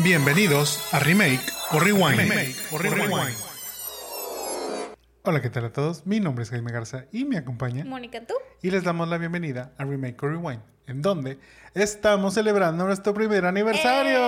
Bienvenidos a Remake o Rewind. Hola, ¿qué tal a todos? Mi nombre es Jaime Garza y me acompaña. Mónica, ¿tú? Y les damos la bienvenida a Remake o Rewind, en donde estamos celebrando nuestro primer aniversario.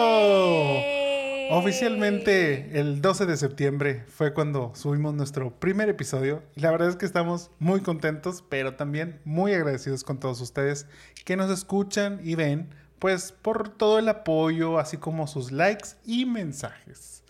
Oficialmente el 12 de septiembre fue cuando subimos nuestro primer episodio y la verdad es que estamos muy contentos, pero también muy agradecidos con todos ustedes que nos escuchan y ven, pues por todo el apoyo, así como sus likes y mensajes.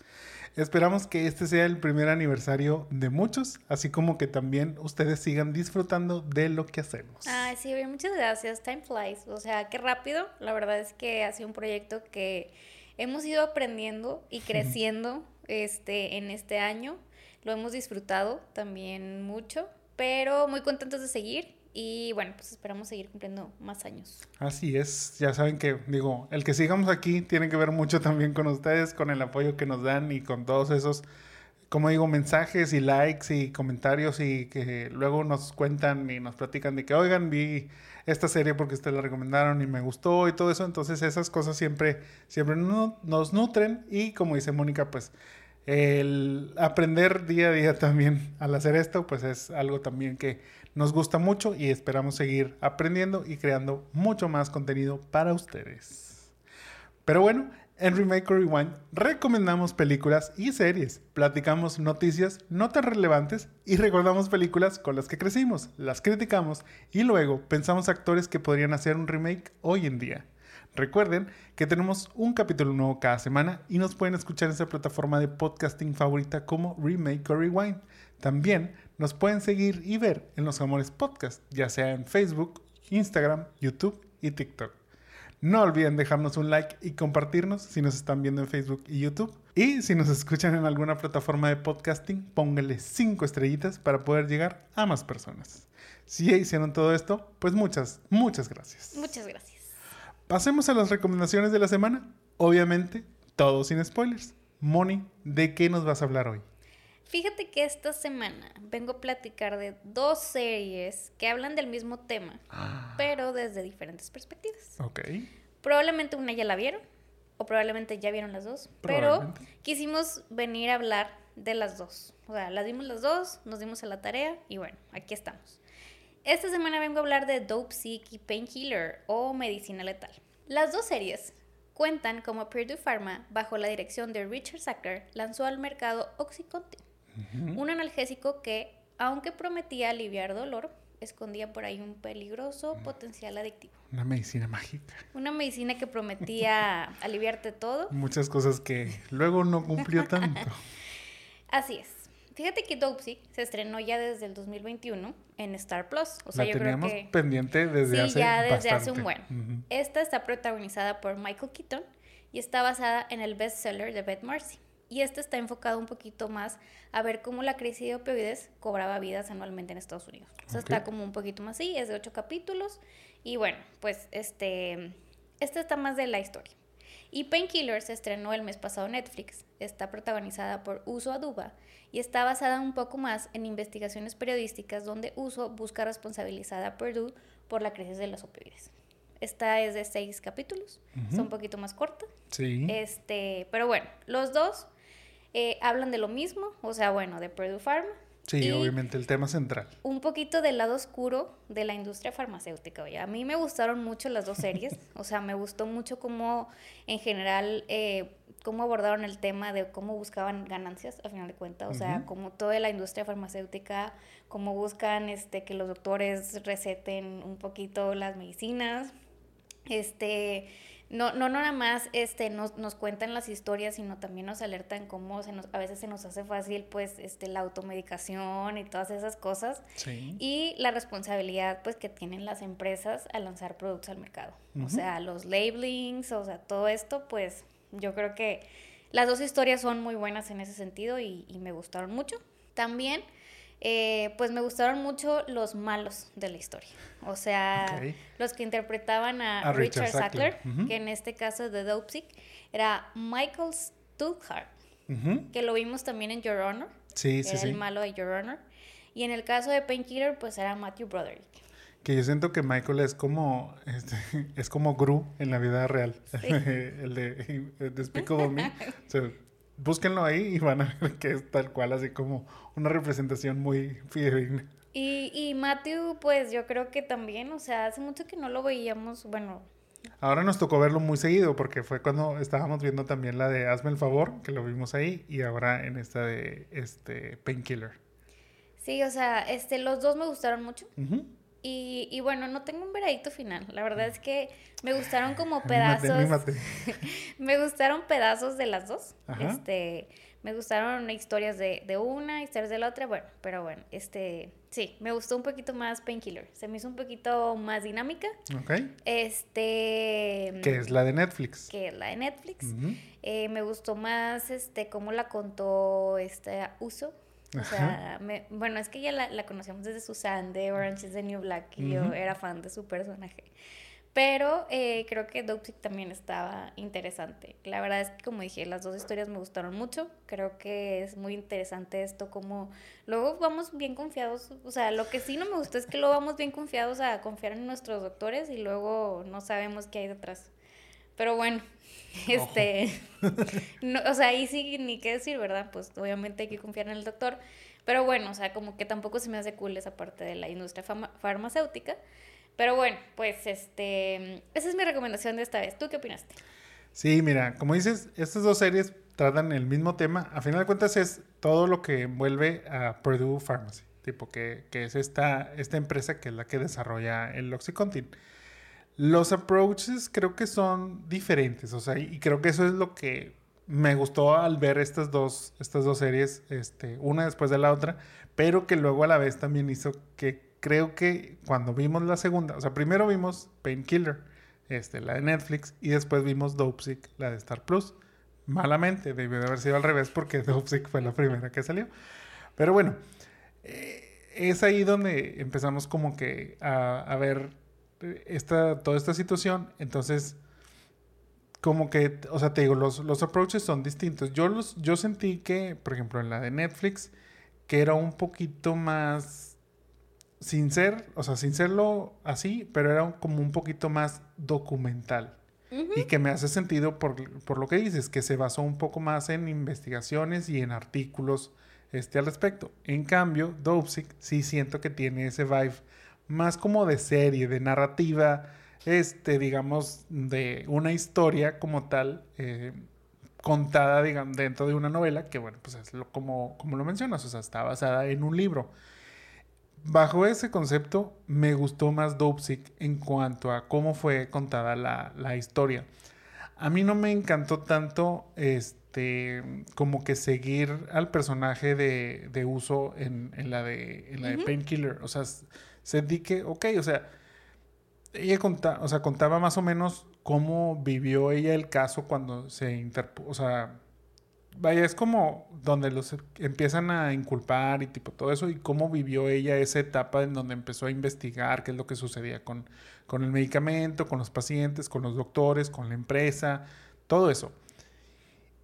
Esperamos que este sea el primer aniversario de muchos, así como que también ustedes sigan disfrutando de lo que hacemos. Ay, sí, bien, muchas gracias. Time flies. O sea, qué rápido. La verdad es que ha sido un proyecto que hemos ido aprendiendo y creciendo este, en este año. Lo hemos disfrutado también mucho, pero muy contentos de seguir. Y bueno, pues esperamos seguir cumpliendo más años. Así es, ya saben que, digo, el que sigamos aquí tiene que ver mucho también con ustedes, con el apoyo que nos dan y con todos esos, como digo, mensajes y likes y comentarios y que luego nos cuentan y nos platican de que, oigan, vi esta serie porque ustedes la recomendaron y me gustó y todo eso. Entonces esas cosas siempre, siempre no- nos nutren y como dice Mónica, pues el aprender día a día también al hacer esto, pues es algo también que nos gusta mucho y esperamos seguir aprendiendo y creando mucho más contenido para ustedes. Pero bueno, en Remake Rewind recomendamos películas y series, platicamos noticias no tan relevantes y recordamos películas con las que crecimos, las criticamos y luego pensamos actores que podrían hacer un remake hoy en día. Recuerden que tenemos un capítulo nuevo cada semana y nos pueden escuchar en esa plataforma de podcasting favorita como Remake Rewind. También nos pueden seguir y ver en los Amores Podcast, ya sea en Facebook, Instagram, YouTube y TikTok. No olviden dejarnos un like y compartirnos si nos están viendo en Facebook y YouTube. Y si nos escuchan en alguna plataforma de podcasting, pónganle 5 estrellitas para poder llegar a más personas. Si ya hicieron todo esto, pues muchas, muchas gracias. Muchas gracias. Pasemos a las recomendaciones de la semana. Obviamente, todo sin spoilers. Moni, ¿de qué nos vas a hablar hoy? Fíjate que esta semana vengo a platicar de dos series que hablan del mismo tema, pero desde diferentes perspectivas. Ok. Probablemente una ya la vieron, o probablemente ya vieron las dos, pero quisimos venir a hablar de las dos. O sea, las vimos las dos, nos dimos a la tarea y bueno, aquí estamos. Esta semana vengo a hablar de Dope Sick y Painkiller o Medicina Letal. Las dos series cuentan como Purdue Pharma, bajo la dirección de Richard Sackler, lanzó al mercado Oxycontin, un analgésico que, aunque prometía aliviar dolor, escondía por ahí un peligroso potencial adictivo. Una medicina mágica. Una medicina que prometía aliviarte todo. Muchas cosas que luego no cumplió tanto. Así es. Fíjate que Dopesick se estrenó ya desde el 2021 en Star Plus. O sea, la yo creo teníamos que pendiente desde sí, hace ya desde hace un buen. Esta está protagonizada por Michael Keaton y está basada en el bestseller de Beth Marcy. Y esta está enfocado un poquito más a ver cómo la crisis de opioides cobraba vidas anualmente en Estados Unidos. O sea, Ok. está como un poquito más así, es de ocho capítulos. Y bueno, pues este, esta está más de la historia. Y Painkiller se estrenó el mes pasado en Netflix. Está protagonizada por Uso Aduba y está basada un poco más en investigaciones periodísticas donde Uso busca responsabilizar a Purdue por la crisis de los opioides. Esta es de seis capítulos, es un poquito más corta. Sí. Este, pero bueno, los dos eh, hablan de lo mismo, o sea, bueno, de Purdue Pharma. sí, y obviamente el tema central. un poquito del lado oscuro de la industria farmacéutica. Oye, a mí me gustaron mucho las dos series, o sea, me gustó mucho cómo en general, eh, cómo abordaron el tema de cómo buscaban ganancias, a final de cuentas, o sea, Ujú. como toda la industria farmacéutica, cómo buscan este, que los doctores receten un poquito las medicinas, este... No, no, no nada más este, nos, nos cuentan las historias, sino también nos alertan cómo se nos, a veces se nos hace fácil pues este, la automedicación y todas esas cosas. Sí. Y la responsabilidad pues que tienen las empresas al lanzar productos al mercado. O sea, los labelings, o sea, todo esto, pues yo creo que las dos historias son muy buenas en ese sentido y, y me gustaron mucho. También, eh, pues me gustaron mucho los malos de la historia. O sea, los que interpretaban a, A Richard Richard, Sackler, que en este caso de Dopesick era Michael Stuhlhart, que lo vimos también en Your Honor. Sí, sí, era sí. el malo de Your Honor. Y en el caso de Painkiller, pues era Matthew Broderick. Que yo siento que Michael es como, este, es como Gru en la vida real. el de, Despicable Me. Búsquenlo ahí y van a ver que es tal cual, así como una representación muy fidedigna. Y, y Matthew, pues yo creo que también, o sea, hace mucho que no lo veíamos, bueno, Ahora nos tocó verlo muy seguido porque fue cuando estábamos viendo también la de Hazme el favor, que lo vimos ahí, y ahora en esta de este Painkiller. Sí, o sea, este, los dos me gustaron mucho. Y, y, bueno, no tengo un veredicto final. La verdad es que me gustaron como pedazos. me gustaron pedazos de las dos. Este, me gustaron historias de, de, una, historias de la otra. Bueno, pero bueno, este, sí, me gustó un poquito más Painkiller. Se me hizo un poquito más dinámica. Ok. Este. Que es la de Netflix. Que es la de Netflix. Eh, me gustó más, este, cómo la contó este Uso. O sea, me, bueno, es que ya la, la, conocíamos desde Susan de Orange is the New Black y yo era fan de su personaje. Pero eh, creo que Dope también estaba interesante. La verdad es que, como dije, las dos historias me gustaron mucho. Creo que es muy interesante esto, como luego vamos bien confiados. O sea, lo que sí no me gustó es que luego vamos bien confiados a confiar en nuestros doctores y luego no sabemos qué hay detrás. Pero bueno, este. o sea, ahí sí ni qué decir, ¿verdad? Pues obviamente hay que confiar en el doctor. Pero bueno, o sea, como que tampoco se me hace cool esa parte de la industria farmacéutica. Pero bueno, pues este, esa es mi recomendación de esta vez. ¿Tú qué opinaste? Sí, mira, como dices, estas dos series tratan el mismo tema. A final de cuentas es todo lo que envuelve a Purdue Pharmacy, tipo que, que es esta, esta empresa que es la que desarrolla el Oxycontin. Los approaches creo que son diferentes, o sea, y creo que eso es lo que me gustó al ver estas dos, estas dos series, este, una después de la otra, pero que luego a la vez también hizo que creo que cuando vimos la segunda, o sea, primero vimos Painkiller, este, la de Netflix, y después vimos Dopesick, la de Star Plus. Malamente, debió de haber sido al revés porque Dopesick fue la primera que salió. Pero bueno, eh, es ahí donde empezamos como que a, ver esta, toda esta situación. Entonces, como que, o sea, te digo, los, los approaches son distintos. Yo, los, yo sentí que, por ejemplo, en la de Netflix, que era un poquito más sin ser, o sea, sin serlo así, pero era como un poquito más documental. Y que me hace sentido por, lo que dices, que se basó un poco más en investigaciones y en artículos este, al respecto. En cambio, Dopesick sí siento que tiene ese vibe más como de serie, de narrativa, este, digamos, de una historia como tal, eh, contada, digamos, dentro de una novela, que bueno, pues es lo, como, como lo mencionas, o sea, está basada en un libro bajo ese concepto me gustó más Dopesick en cuanto a cómo fue contada la, historia. A mí no me encantó tanto este como que seguir al personaje de, uso en, la de, en la de Painkiller. O sea, sentí que, ok, o sea, ella o sea, contaba más o menos cómo vivió ella el caso cuando se interpuso, o sea, vaya, es como donde los empiezan a inculpar y tipo todo eso y cómo vivió ella esa etapa en donde empezó a investigar qué es lo que sucedía con, con el medicamento, con los pacientes, con los doctores, con la empresa, todo eso.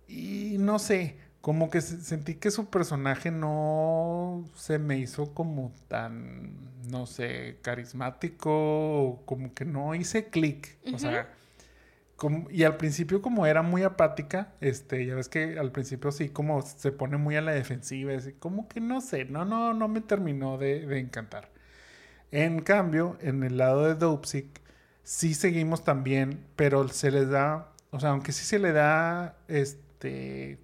Y no sé, como que sentí que su personaje no se me hizo como tan, no sé, carismático, como que no hice clic. O sea, y al principio como era muy apática, este, ya ves que al principio sí como se pone muy a la defensiva, así como que no sé, no, no, no me terminó de, encantar. En cambio, en el lado de Dopesick, sí seguimos también, pero se les da, o sea, aunque sí se le da, este,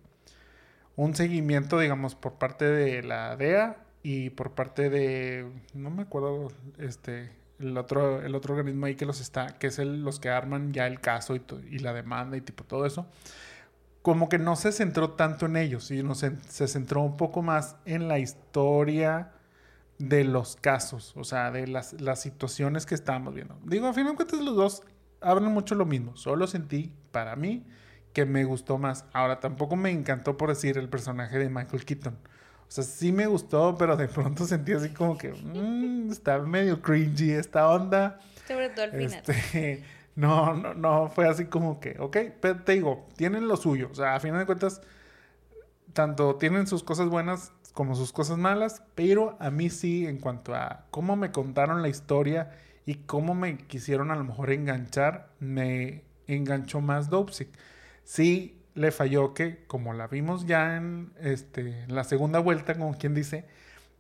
un seguimiento, digamos, por parte de la DEA y por parte de, no me acuerdo, este, el otro, el otro organismo ahí que los está, que es el, los que arman ya el caso y, la demanda y tipo todo eso, como que no se centró tanto en ellos, sino se, se centró un poco más en la historia de los casos, o sea, de las, las situaciones que estábamos viendo. Digo, a fin de cuentas los dos hablan mucho lo mismo, solo sentí para mí que me gustó más. Ahora, tampoco me encantó por decir el personaje de Michael Keaton. O sea, sí me gustó, pero de pronto sentí así como que mmm, está medio cringy esta onda. Sobre todo al final. Este, no, no, no, fue así como que, ok, pero te digo, tienen lo suyo. O sea, a final de cuentas, tanto tienen sus cosas buenas como sus cosas malas, pero a mí sí, en cuanto a cómo me contaron la historia y cómo me quisieron a lo mejor enganchar, me enganchó más Dopesick. Sí, le falló que, como la vimos ya en este, la segunda vuelta, como quien dice,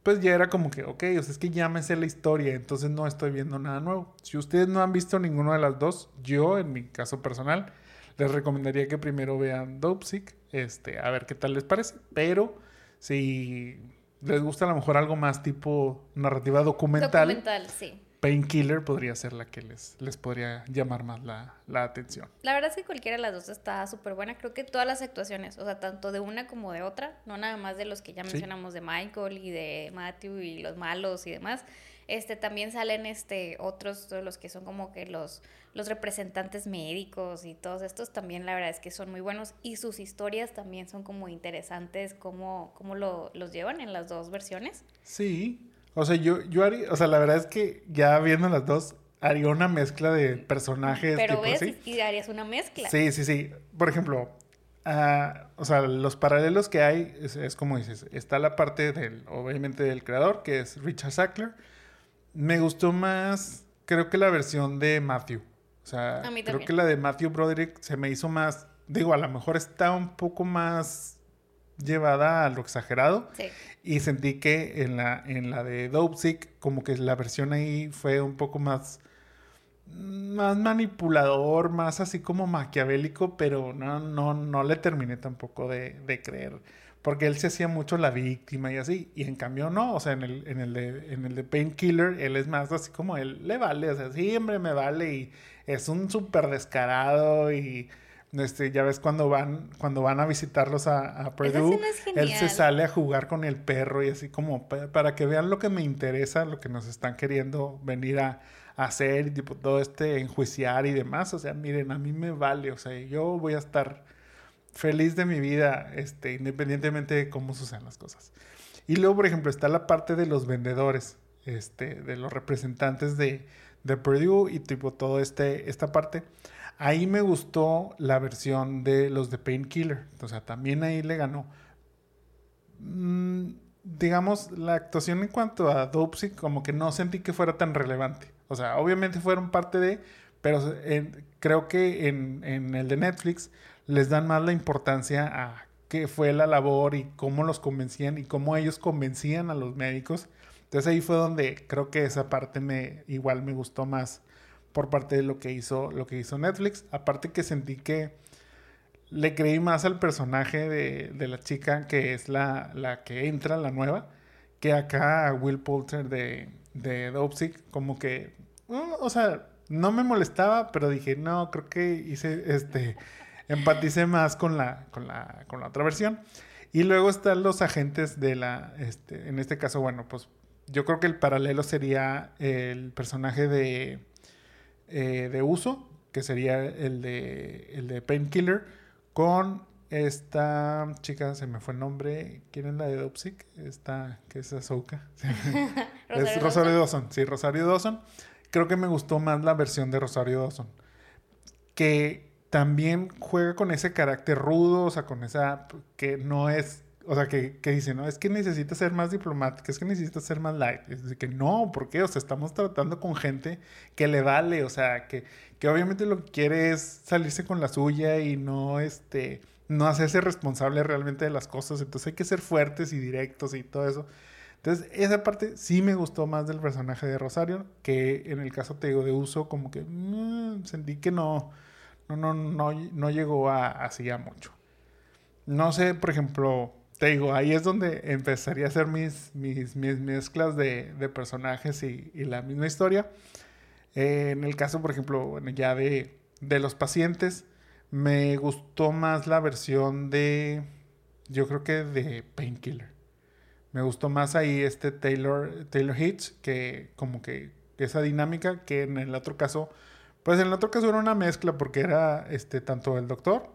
pues ya era como que, ok, o sea, es que ya me sé la historia, entonces no estoy viendo nada nuevo. Si ustedes no han visto ninguna de las dos, yo, en mi caso personal, les recomendaría que primero vean Dopesick, este, a ver qué tal les parece, pero si les gusta a lo mejor algo más tipo narrativa documental. Documental, sí. Painkiller podría ser la que les, les podría llamar más la, la atención. La verdad es que cualquiera de las dos está súper buena. Creo que todas las actuaciones, o sea, tanto de una como de otra, no nada más de los que ya mencionamos de Michael y de Matthew y los malos y demás. Este, también salen este, otros, los que son como que los, los representantes médicos y todos estos también la verdad es que son muy buenos y sus historias también son como interesantes, cómo, cómo lo, los llevan en las dos versiones. Sí, o sea, yo, yo haría, o sea, la verdad es que ya viendo las dos, haría una mezcla de personajes. Pero ves, y harías una mezcla. Sí, sí, sí. Por ejemplo, uh, o sea, los paralelos que hay es, como dices, está la parte del, obviamente, del creador, que es Richard Sackler. Me gustó más, creo que la versión de Matthew. O sea, creo que la de Matthew Broderick se me hizo más, digo, a lo mejor está un poco más llevada a lo exagerado. Sí. Y sentí que en la, en la de Dopesick, como que la versión ahí fue un poco más, más manipulador, más así como maquiavélico, pero no, no, no le terminé tampoco de, de creer. Porque él se hacía mucho la víctima y así. Y en cambio no. O sea, en el, en el de, en el de Painkiller, él es más así como él le vale. O sea, siempre me vale. Y es un súper descarado. Y este, ya ves cuando van, cuando van a visitarlos a, a Purdue, él se sale a jugar con el perro y así como para que vean lo que me interesa, lo que nos están queriendo venir a, hacer y tipo todo este enjuiciar y demás. O sea, miren, a mí me vale, o sea, yo voy a estar feliz de mi vida, este, independientemente de cómo sucedan las cosas. Y luego, por ejemplo, está la parte de los vendedores, este, de los representantes de, de Purdue y tipo todo este, esta parte. Ahí me gustó la versión de los de Painkiller. O sea, también ahí le ganó. Mm, digamos, la actuación en cuanto a Dopsy, como que no sentí que fuera tan relevante. O sea, obviamente fueron parte de, pero creo que en, en, el de Netflix les dan más la importancia a qué fue la labor y cómo los convencían y cómo ellos convencían a los médicos. Entonces ahí fue donde creo que esa parte me igual me gustó más por parte de lo que hizo, lo que hizo Netflix. Aparte que sentí que le creí más al personaje de, la chica que es la, la, que entra, la nueva, que acá a Will Poulter de, de Dopesick, como que, o sea, no me molestaba, pero dije, no, creo que hice, este, empaticé más con la, con la, con la otra versión. Y luego están los agentes de la, este, en este caso, bueno, pues yo creo que el paralelo sería el personaje de eh, de uso, que sería el de, el de Painkiller, con esta chica, se me fue el nombre, ¿quién es la de Dopsic? Esta, que es Ahsoka. es Rosario Dawson, sí, Rosario Dawson. Creo que me gustó más la versión de Rosario Dawson, que también juega con ese carácter rudo, o sea, con esa, que no es o sea, que, que dice, no, es que necesita ser más diplomática, es que necesita ser más light. Es que no, ¿por qué? O sea, estamos tratando con gente que le vale, o sea, que, que obviamente lo que quiere es salirse con la suya y no, este, no hacerse responsable realmente de las cosas. Entonces hay que ser fuertes y directos y todo eso. Entonces, esa parte sí me gustó más del personaje de Rosario, que en el caso, te digo, de uso, como que mm, sentí que no, no, no, no, no llegó a, así a mucho. No sé, por ejemplo, te digo, ahí es donde empezaría a hacer mis, mis, mis mezclas de, personajes y, la misma historia. Eh, en el caso, por ejemplo, ya de, de, los pacientes, me gustó más la versión de, yo creo que de Painkiller. Me gustó más ahí este Taylor, Taylor Hitch, que como que esa dinámica, que en el otro caso, pues en el otro caso era una mezcla porque era este, tanto el doctor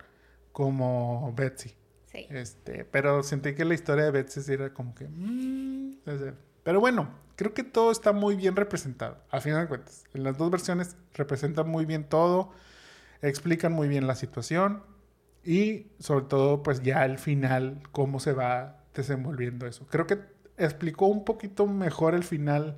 como Betsy. Este, pero sentí que la historia de Betsy era como que... Mm, pero bueno, creo que todo está muy bien representado, a final de cuentas. En las dos versiones representan muy bien todo, explican muy bien la situación y sobre todo pues ya al final cómo se va desenvolviendo eso. Creo que explicó un poquito mejor el final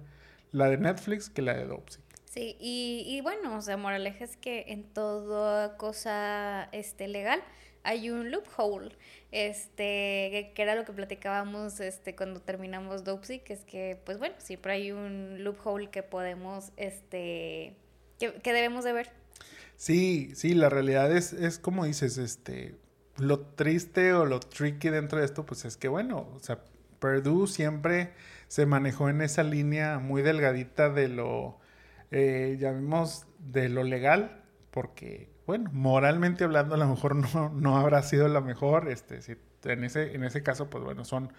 la de Netflix que la de Dopsy. Sí, y, y bueno, o sea, moraleja es que en toda cosa este, legal hay un loophole, este, que era lo que platicábamos este, cuando terminamos Dopsy, que es que, pues bueno, siempre hay un loophole que podemos, este, que, que debemos de ver. Sí, sí, la realidad es, es como dices, este, lo triste o lo tricky dentro de esto, pues es que, bueno, o sea, Purdue siempre se manejó en esa línea muy delgadita de lo eh, llamemos de lo legal, porque, bueno, moralmente hablando a lo mejor no, no habrá sido la mejor, este, si, en, ese, en ese caso, pues bueno, son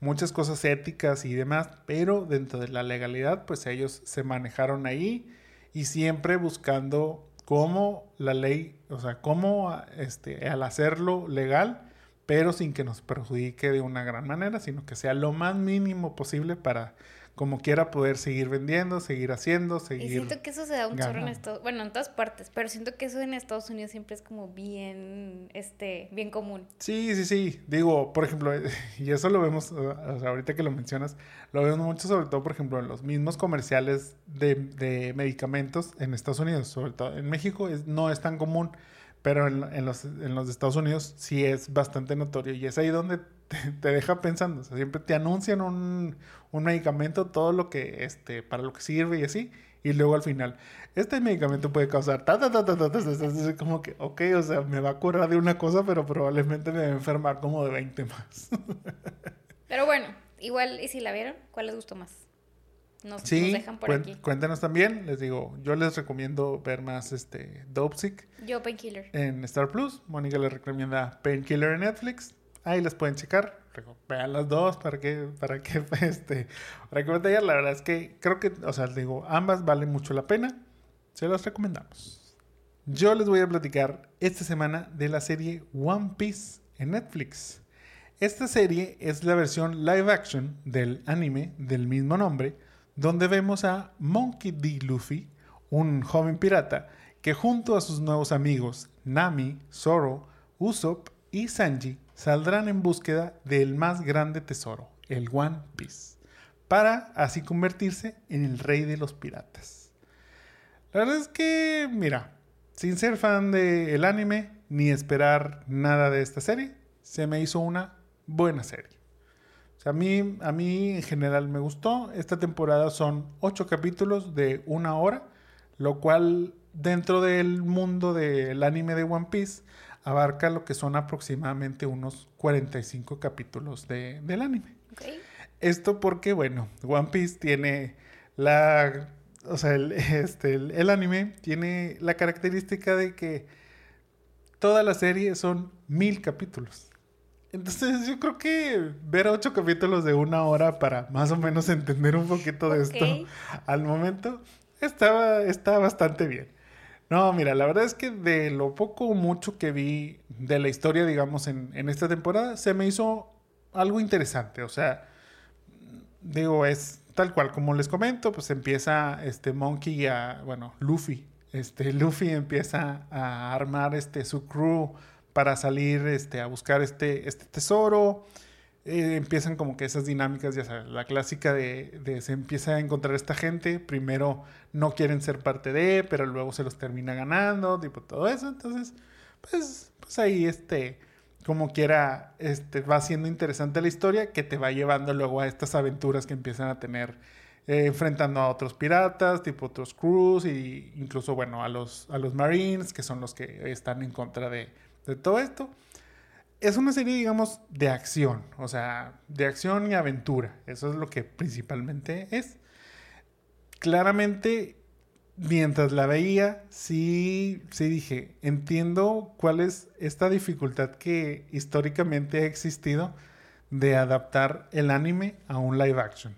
muchas cosas éticas y demás, pero dentro de la legalidad, pues ellos se manejaron ahí y siempre buscando cómo la ley, o sea, cómo este, al hacerlo legal, pero sin que nos perjudique de una gran manera, sino que sea lo más mínimo posible para como quiera poder seguir vendiendo, seguir haciendo, seguir. Y siento que eso se da un chorro en Estados bueno, en todas partes, pero siento que eso en Estados Unidos siempre es como bien, este, bien común. Sí, sí, sí. Digo, por ejemplo, y eso lo vemos, o sea, ahorita que lo mencionas, lo vemos mucho, sobre todo, por ejemplo, en los mismos comerciales de, de medicamentos en Estados Unidos, sobre todo. En México es, no es tan común, pero en, en, los, en los Estados Unidos sí es bastante notorio y es ahí donde te, deja pensando. O sea, siempre te anuncian un, un, medicamento, todo lo que, este, para lo que sirve y así. Y luego al final, este medicamento puede causar ta, ta, ta, ta, ta, ta, ta, como que, ok, o sea, me va a curar de una cosa, pero probablemente me va a enfermar como de 20 más. pero bueno, igual, ¿y si la vieron? ¿Cuál les gustó más? Nos, sí, dejan por aquí. Cuéntanos también, les digo, yo les recomiendo ver más este Dopesick. Yo Painkiller. En Star Plus, Mónica les recomienda Painkiller en Netflix. Ahí las pueden checar. Vean las dos para que, para que, este, para que vayan. La verdad es que creo que, o sea, digo, ambas valen mucho la pena. Se las recomendamos. Yo les voy a platicar esta semana de la serie One Piece en Netflix. Esta serie es la versión live action del anime del mismo nombre, donde vemos a Monkey D. Luffy, un joven pirata, que junto a sus nuevos amigos Nami, Zoro, Usopp y Sanji saldrán en búsqueda del más grande tesoro, el One Piece, para así convertirse en el rey de los piratas. La verdad es que, mira, sin ser fan del anime ni esperar nada de esta serie, se me hizo una buena serie. O sea, a mí, a mí en general me gustó. Esta temporada son ocho capítulos de una hora, lo cual dentro del mundo del anime de One Piece abarca lo que son aproximadamente unos 45 capítulos de, del anime. Esto porque, bueno, One Piece tiene la... O sea, el, este, el, anime tiene la característica de que toda la serie son mil capítulos. Entonces yo creo que ver ocho capítulos de una hora para más o menos entender un poquito de esto al momento estaba, está bastante bien. No, mira, la verdad es que de lo poco o mucho que vi de la historia, digamos, en, esta temporada, se me hizo algo interesante. O sea, digo, es tal cual, como les comento, pues empieza este Monkey a, bueno, Luffy. Este, Luffy empieza a armar este, su crew para salir este, a buscar este, este tesoro. Eh, empiezan como que esas dinámicas, ya sabes, la clásica de, se empieza a encontrar esta gente, primero no quieren ser parte de, pero luego se los termina ganando, tipo todo eso, entonces, pues, pues ahí este, como quiera, este, va siendo interesante la historia que te va llevando luego a estas aventuras que empiezan a tener, eh, enfrentando a otros piratas, tipo otros crews, e incluso, bueno, a los, a los marines, que son los que están en contra de, de todo esto es una serie, digamos, de acción, o sea, de acción y aventura. Eso es lo que principalmente es. Claramente, mientras la veía, sí, sí dije, entiendo cuál es esta dificultad que históricamente ha existido de adaptar el anime a un live action.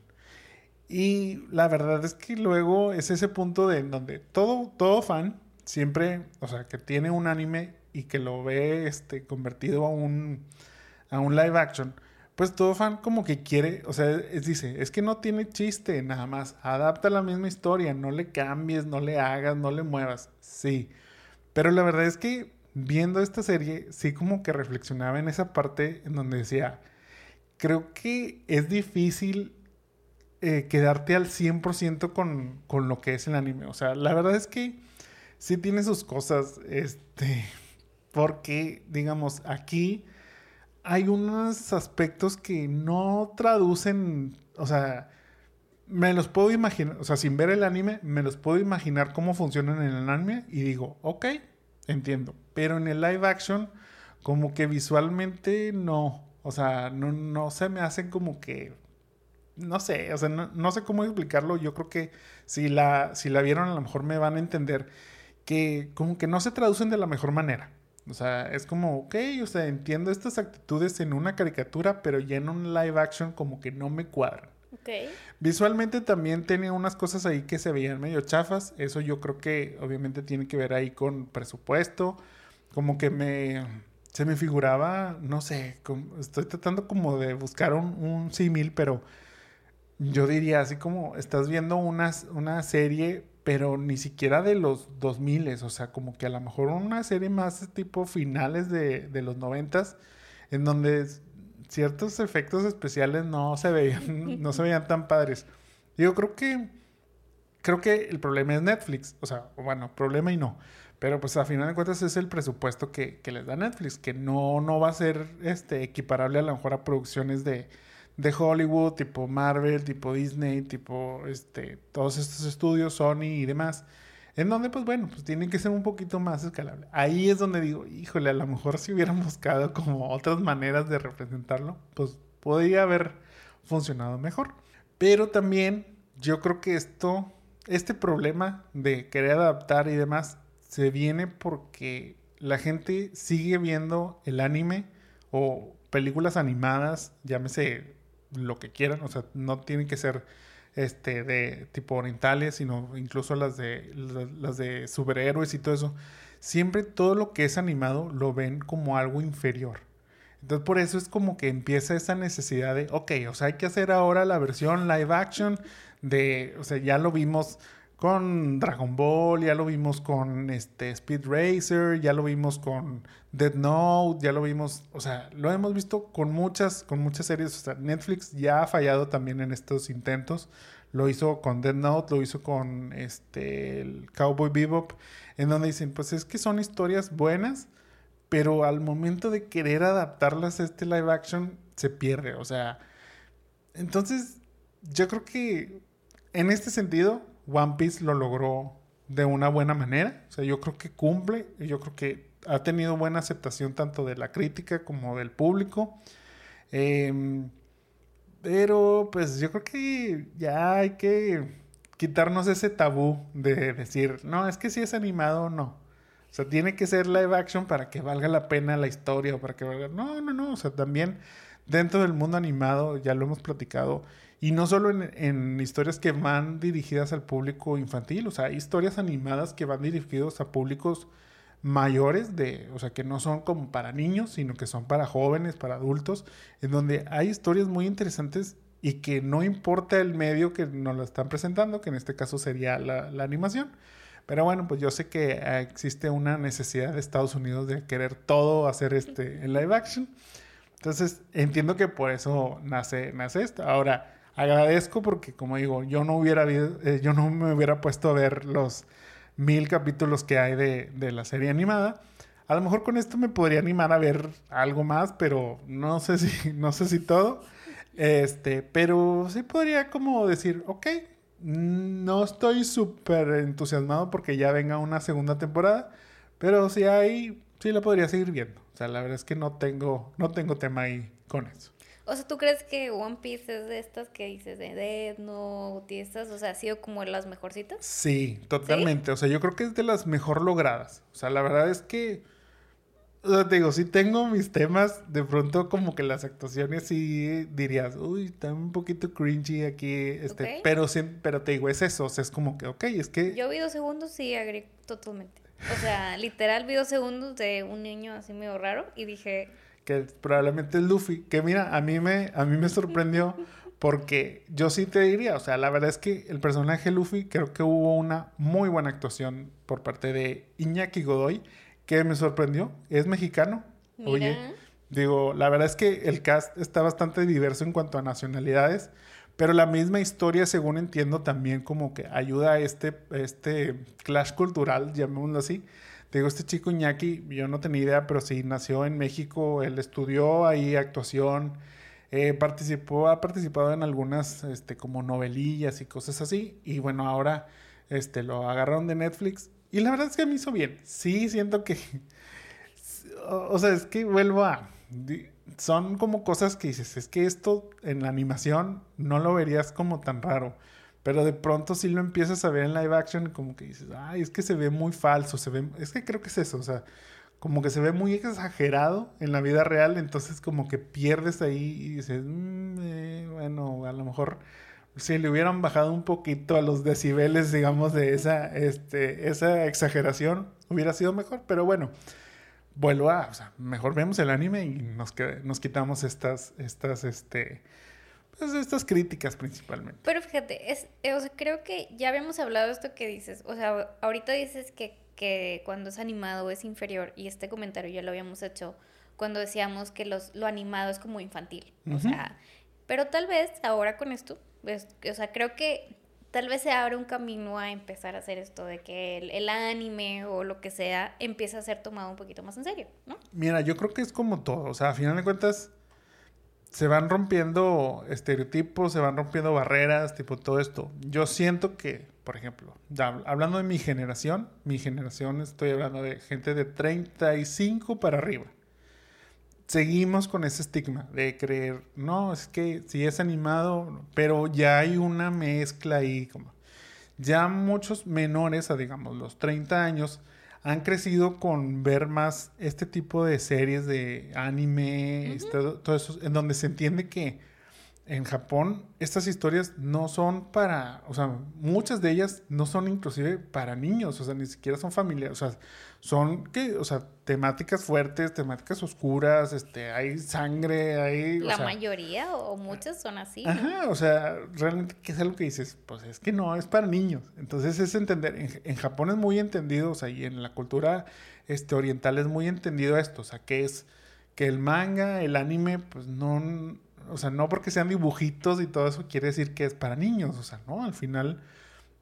Y la verdad es que luego es ese punto de donde todo, todo fan siempre, o sea, que tiene un anime y que lo ve este, convertido a un, a un live action, pues todo fan como que quiere, o sea, es, dice, es que no tiene chiste, nada más, adapta la misma historia, no le cambies, no le hagas, no le muevas, sí. Pero la verdad es que viendo esta serie, sí como que reflexionaba en esa parte en donde decía, creo que es difícil eh, quedarte al 100% con, con lo que es el anime. O sea, la verdad es que sí tiene sus cosas, este, porque, digamos, aquí hay unos aspectos que no traducen, o sea, me los puedo imaginar, o sea, sin ver el anime, me los puedo imaginar cómo funcionan en el anime y digo, ok, entiendo. Pero en el live action, como que visualmente no, o sea, no, no se me hacen como que, no sé, o sea, no, sé cómo explicarlo. Yo creo que si la, si la vieron a lo mejor me van a entender que como que no se traducen de la mejor manera. O sea, es como, ok, o sea, entiendo estas actitudes en una caricatura, pero ya en un live action como que no me cuadran. Visualmente también tenía unas cosas ahí que se veían medio chafas. Eso yo creo que obviamente tiene que ver ahí con presupuesto. Como que me... Se me figuraba, no sé, estoy tratando como de buscar un, un símil, pero yo diría así como estás viendo una, una serie, pero ni siquiera de los 2000, o sea, como que a lo mejor una serie más tipo finales de, de los 90 en donde ciertos efectos especiales no se veían, no se veían tan padres. Yo creo que, creo que el problema es Netflix, o sea, bueno, problema y no. Pero pues a final de cuentas es el presupuesto que, les da Netflix, que no, no va a ser este, equiparable a lo mejor a producciones de, de Hollywood, tipo Marvel, tipo Disney, tipo este, todos estos estudios, Sony y demás. En donde, pues bueno, pues tienen que ser un poquito más escalable. Ahí es donde digo, híjole, a lo mejor si hubieran buscado como otras maneras de representarlo, pues podría haber funcionado mejor. Pero también yo creo que esto, este problema de querer adaptar y demás, se viene porque la gente sigue viendo el anime o películas animadas, llámese lo que quieran, o sea, no tienen que ser este, de tipo orientales, sino incluso las de, las de superhéroes y todo eso, siempre todo lo que es animado lo ven como algo inferior. Entonces por eso es como que empieza esa necesidad de, ok, o sea, hay que hacer ahora la versión live action de, o sea, ya lo vimos con Dragon Ball, ya lo vimos con este Speed Racer, ya lo vimos con Dead Note, ya lo vimos, o sea, lo hemos visto con muchas, con muchas series. O sea, Netflix ya ha fallado también en estos intentos. Lo hizo con Dead Note, lo hizo con este Cowboy Bebop, en donde dicen, pues es que son historias buenas, pero al momento de querer adaptarlas a este live action se pierde. O sea, entonces yo creo que en este sentido One Piece lo logró de una buena manera. O sea, yo creo que cumple, yo creo que ha tenido buena aceptación tanto de la crítica como del público. Em, pero pues yo creo que ya hay que quitarnos ese tabú de decir, no, es que si es animado o no. O sea, tiene que ser live action para que valga la pena la historia o para que valga... No, no, no. O sea, también dentro del mundo animado, ya lo hemos platicado, y no solo en, historias que van dirigidas al público infantil, o sea, hay historias animadas que van dirigidas a públicos mayores, de, o sea, que no son como para niños, sino que son para jóvenes, para adultos, en donde hay historias muy interesantes y que no importa el medio que nos lo están presentando, que en este caso sería la, la animación. Pero bueno, pues yo sé que existe una necesidad de Estados Unidos de querer todo hacer este en live action. Entonces, entiendo que por eso nace, nace esto. Ahora, agradezco porque, como digo, yo no hubiera eh, yo no me hubiera puesto a ver los mil capítulos que hay de, de, la serie animada. A lo mejor con esto me podría animar a ver algo más, pero no sé si, no sé si todo. Este, pero sí podría como decir, ok, no estoy súper entusiasmado porque ya venga una segunda temporada, pero si hay, sí la podría seguir viendo. O sea, la verdad es que no tengo, no tengo tema ahí con eso. O sea, ¿tú crees que One Piece es de estas que dices de Dead Note y estas? O sea, ¿ha sido como de las mejorcitas? Sí, totalmente. O sea, yo creo que es de las mejor logradas. O sea, la verdad es que... O sea, te digo, sí tengo mis temas, de pronto como que las actuaciones sí dirías, uy, está un poquito cringy aquí, este, pero, sí, pero te digo, es eso, o sea, es como que, ok, es que... Yo vi dos segundos y agregué totalmente. O sea, literal vi dos segundos de un niño así medio raro y dije, que probablemente es Luffy, que mira, a mí me, a mí me sorprendió porque yo sí te diría, o sea, la verdad es que el personaje Luffy creo que hubo una muy buena actuación por parte de Iñaki Godoy, que me sorprendió, es mexicano. Oye, digo, la verdad es que el cast está bastante diverso en cuanto a nacionalidades, Pero la misma historia, según entiendo, también como que ayuda a este, este clash cultural, llamémoslo así. Te digo, este chico Iñaki, yo no tenía idea, pero sí nació en México, él estudió ahí actuación, eh, participó, ha participado en algunas este, como novelillas y cosas así. Y bueno, ahora este, lo agarraron de Netflix. Y la verdad es que me hizo bien. Sí, siento que... O sea, es que vuelvo a... Son como cosas que dices, es que esto en la animación no lo verías como tan raro. Pero de pronto sí lo empiezas a ver en live action como que dices, ay, es que se ve muy falso, se ve... Es que creo que es eso, o sea, como que se ve muy exagerado en la vida real, entonces como que pierdes ahí y dices, mm, eh, bueno, a lo mejor si le hubieran bajado un poquito a los decibeles, digamos, de esa, este, esa exageración, hubiera sido mejor, pero bueno, vuelvo a, o sea, mejor vemos el anime y nos, nos quitamos estas, estas, este, pues estas críticas principalmente. Pero fíjate, es, eh, o sea, creo que ya habíamos hablado de esto que dices, o sea, ahorita dices que que cuando es animado es inferior, y este comentario ya lo habíamos hecho cuando decíamos que los, lo animado es como infantil. O sea, pero tal vez ahora con esto, pues, o sea, creo que tal vez se abre un camino a empezar a hacer esto de que el, anime o lo que sea empiece a ser tomado un poquito más en serio, ¿no? Mira, yo creo que es como todo, o sea, a final de cuentas se van rompiendo estereotipos, se van rompiendo barreras, tipo todo esto. Yo siento que por ejemplo, hablando de mi generación, mi generación estoy hablando de gente de 35 para arriba. Seguimos con ese estigma de creer, no, es que si es animado, pero ya hay una mezcla ahí, como ya muchos menores, a digamos los 30 años, han crecido con ver más este tipo de series de anime, este, todo eso, en donde se entiende que en Japón estas historias no son para, o sea, muchas de ellas no son inclusive para niños, o sea, ni siquiera son familiares, o sea, son que, o sea, temáticas fuertes, temáticas oscuras, este, hay sangre, hay... La mayoría o muchas son así. Ajá, o sea, realmente, ¿qué es algo que dices? Pues es que no, es para niños. Entonces es entender, en, en Japón es muy entendido, o sea, y en la cultura este, oriental es muy entendido esto, o sea, que es que el manga, el anime, pues no o sea, no porque sean dibujitos y todo eso quiere decir que es para niños. O sea, no, al final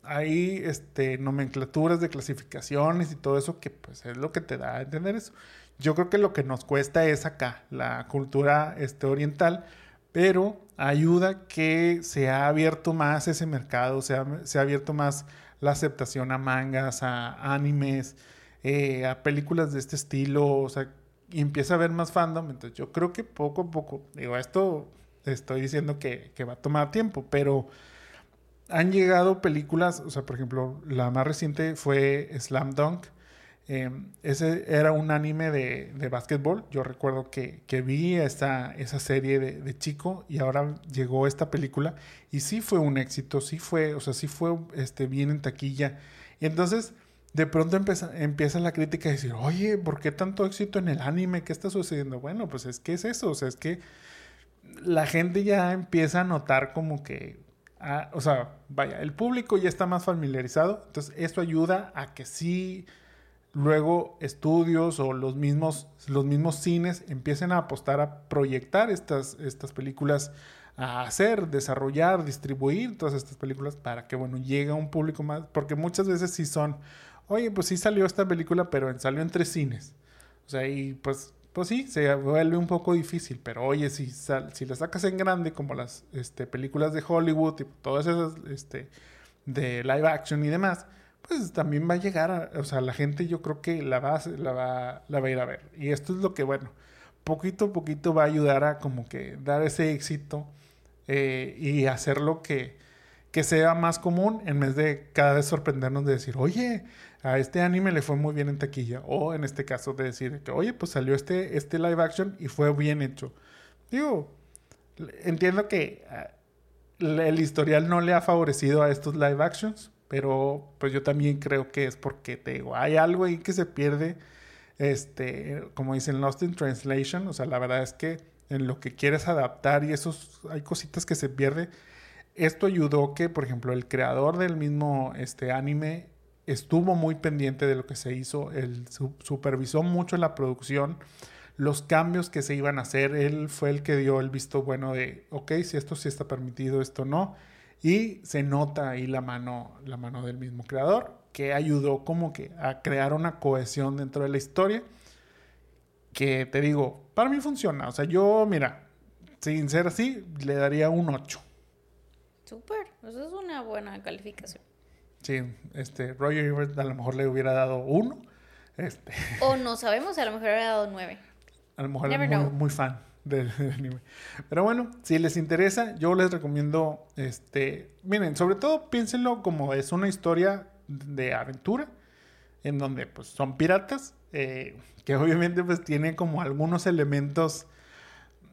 hay este, nomenclaturas de clasificaciones y todo eso que pues es lo que te da a entender eso. Yo creo que lo que nos cuesta es acá, la cultura este, oriental, pero ayuda que se ha abierto más ese mercado, se ha, se ha abierto más la aceptación a mangas, a animes, eh, a películas de este estilo, o sea, y empieza a haber más fandom. Entonces yo creo que poco a poco, digo, esto estoy diciendo que, va a tomar tiempo, pero han llegado películas, o sea, por ejemplo, la más reciente fue Slam Dunk. Em, ese era un anime de, de básquetbol. Yo recuerdo que, vi esta, esa serie de, chico y ahora llegó esta película y sí fue un éxito, sí fue, o sea, sí fue este, bien en taquilla. Y entonces de pronto empieza, empieza la crítica a decir, oye, ¿por qué tanto éxito en el anime? ¿Qué está sucediendo? Bueno, pues es que es eso, o sea, es que la gente ya empieza a notar como que, o sea, vaya, el público ya está más familiarizado, entonces esto ayuda a que sí luego estudios o los mismos, los mismos cines empiecen a apostar a proyectar estas, estas películas a hacer, desarrollar, distribuir todas estas películas para que, bueno, llegue a un público más, porque muchas veces sí son, oye, pues sí salió esta película, pero salió en tres cines. O sea, y pues pues sí, se vuelve un poco difícil, pero oye, si, si la sacas en grande, como las este, películas de Hollywood y todas esas este, de live action y demás, pues también va a llegar, o sea, la gente yo creo que la va, la, va, la va a ir a ver. Y esto es lo que, bueno, poquito a poquito va a ayudar a como que dar ese éxito eh, y hacerlo que, que sea más común en vez de cada vez sorprendernos de decir, oye, a este anime le fue muy bien en taquilla. O en este caso de decir que, oye, pues salió este, este live action y fue bien hecho. Digo, entiendo que ah, el historial no le ha favorecido a estos live actions, pero pues yo también creo que es porque te digo, hay algo ahí que se pierde, este, como dicen Lost in Translation, o sea, la verdad es que en lo que quieres adaptar y esos, hay cositas que se pierden. Esto ayudó que, por ejemplo, el creador del mismo este, anime estuvo muy pendiente de lo que se hizo, él supervisó mucho la producción, los cambios que se iban a hacer. Él fue el que dio el visto bueno de, ok, si esto sí está permitido, esto no. Y se nota ahí la mano, la mano del mismo creador, que ayudó como que a crear una cohesión dentro de la historia. Que te digo, para mí funciona. O sea, yo, mira, sin ser así, le daría un 8. Súper, eso es una buena calificación. Sí, este, Roger Ebert a lo mejor le hubiera dado 1. Este, O no sabemos, a lo mejor hubiera dado nueve. a lo mejor Never es muy, know. muy fan del, del anime. Pero bueno, si les interesa, yo les recomiendo, este, miren, sobre todo piénsenlo como es una historia de aventura, en donde pues son piratas, eh, que obviamente pues tiene como algunos elementos,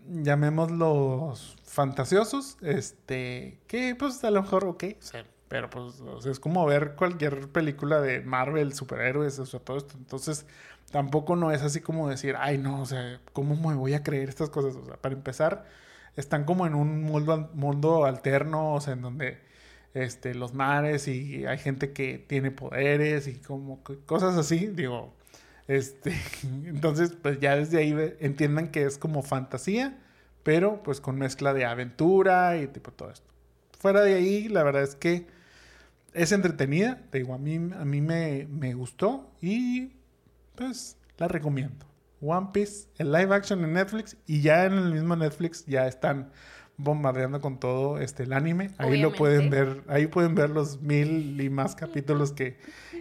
llamémoslos fantasiosos, este, que pues a lo mejor, ok, o sea, pero pues es como ver cualquier película de Marvel, superhéroes, o sea, todo esto. Entonces, tampoco no es así como decir, ay, no, o sea, ¿cómo me voy a creer estas cosas? O sea, para empezar, están como en un mundo, mundo alterno, o sea, en donde este, los mares y hay gente que tiene poderes y como cosas así, digo, este, entonces, pues ya desde ahí entiendan que es como fantasía, pero pues con mezcla de aventura y tipo todo esto. Fuera de ahí, la verdad es que es entretenida, te digo, a mí, a mí me, me gustó y pues la recomiendo. One Piece, el live action en Netflix y ya en el mismo Netflix ya están bombardeando con todo este el anime. Ahí lo pueden ver, ahí pueden ver los mil y más capítulos que,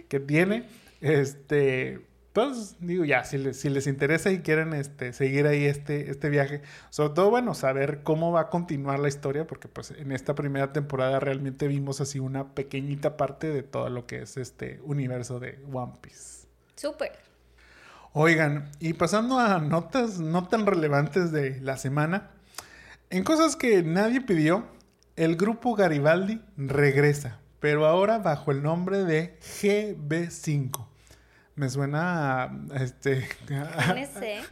que tiene. Este, pues digo ya, si les, si les interesa y quieren este, seguir ahí este, este viaje, sobre todo bueno, saber cómo va a continuar la historia, porque pues en esta primera temporada realmente vimos así una pequeñita parte de todo lo que es este universo de One Piece. Súper. Oigan, y pasando a notas no tan relevantes de la semana, en cosas que nadie pidió, el grupo Garibaldi regresa, pero ahora bajo el nombre de GB5. Me suena a, este NC.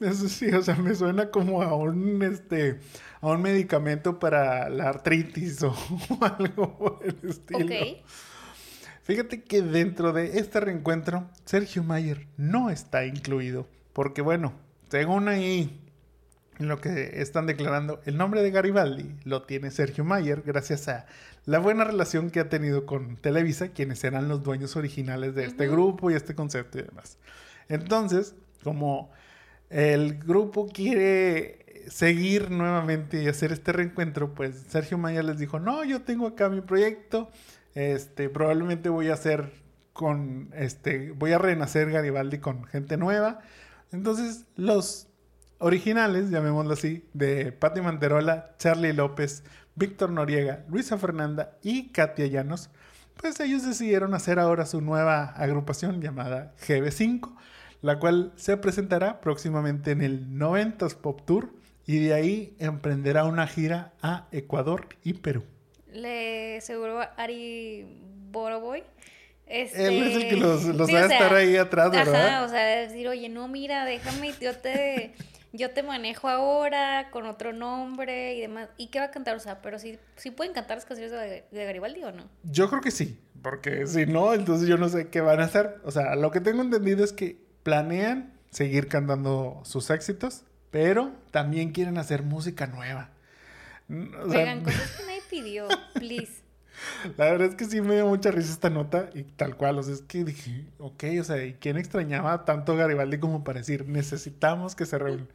eso sí, o sea, me suena como a un este a un medicamento para la artritis o algo por el estilo. Fíjate que dentro de este reencuentro, Sergio Mayer no está incluido. Porque bueno, según ahí lo que están declarando, el nombre de Garibaldi lo tiene Sergio Mayer gracias a la buena relación que ha tenido con Televisa, quienes eran los dueños originales de este grupo y este concepto y demás. Entonces, como el grupo quiere seguir nuevamente y hacer este reencuentro, pues Sergio Mayer les dijo, no, yo tengo acá mi proyecto, este, probablemente voy a hacer con, este, voy a renacer Garibaldi con gente nueva. Entonces, los originales, llamémoslo así, de Patti Manterola, Charlie López, Víctor Noriega, Luisa Fernanda y Katia Llanos, pues ellos decidieron hacer ahora su nueva agrupación llamada GB5, la cual se presentará próximamente en el 90s Pop Tour y de ahí emprenderá una gira a Ecuador y Perú. Le seguro Ari Boroboy. Este, Él es el que los, los sí, va a sea, estar ahí atrás, ¿verdad? Ajá, o sea, decir, oye, no, mira, déjame, yo te, yo te manejo ahora con otro nombre y demás. ¿Y qué va a cantar? O sea, pero sí, sí pueden cantar las canciones de, de Garibaldi o no. Yo creo que sí, porque si no, entonces yo no sé qué van a hacer. O sea, lo que tengo entendido es que planean seguir cantando sus éxitos, pero también quieren hacer música nueva. O sea, Oigan, cosas que nadie pidió, please. La verdad es que sí me dio mucha risa esta nota y tal cual. O sea, es que dije, ok, o sea, ¿y quién extrañaba tanto a Garibaldi como para decir, necesitamos que se reúnan?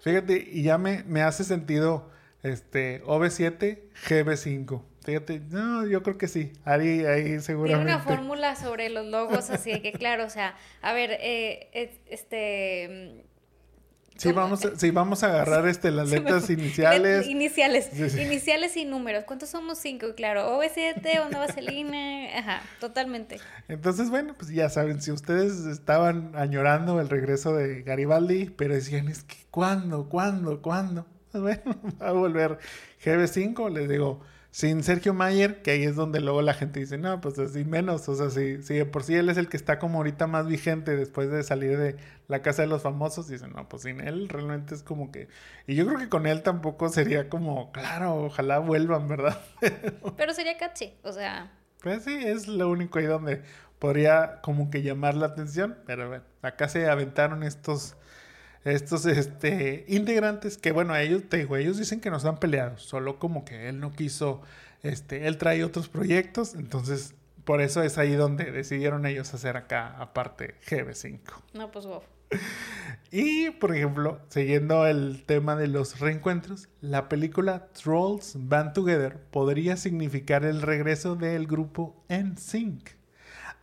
Fíjate, y ya me, me hace sentido este OV7, GB5. Fíjate, no, yo creo que sí. Ahí Tiene seguramente. una fórmula sobre los logos, así que claro, o sea, a ver, eh, es- este... Sí, vamos a, sí, vamos a agarrar este, las letras iniciales. Iniciales. Sí, sí. Iniciales y números. ¿Cuántos somos? Cinco, claro. OV7, onda vaselina. Ajá, totalmente. Entonces, bueno, pues ya saben, si ustedes estaban añorando el regreso de Garibaldi, pero decían, es que, ¿cuándo? ¿Cuándo? ¿Cuándo? Pues bueno, va a volver GB5, les digo, sin Sergio Mayer, que ahí es donde luego la gente dice, no, pues así menos, o sea, si, si de por sí él es el que está como ahorita más vigente después de salir de la casa de los famosos, dicen, no, pues sin él realmente es como que, y yo creo que con él tampoco sería como, claro, ojalá vuelvan, ¿verdad? Pero sería catchy. O sea, Pues sí, es lo único ahí donde podría como que llamar la atención, pero bueno, acá se aventaron estos estos este, integrantes que, bueno, ellos, te digo, ellos dicen que no están peleados, solo como que él no quiso, este, él trae otros proyectos, entonces por eso es ahí donde decidieron ellos hacer acá, aparte, GB5. No, pues wow. Y, por ejemplo, siguiendo el tema de los reencuentros, la película Trolls Band Together podría significar el regreso del grupo NSYNC,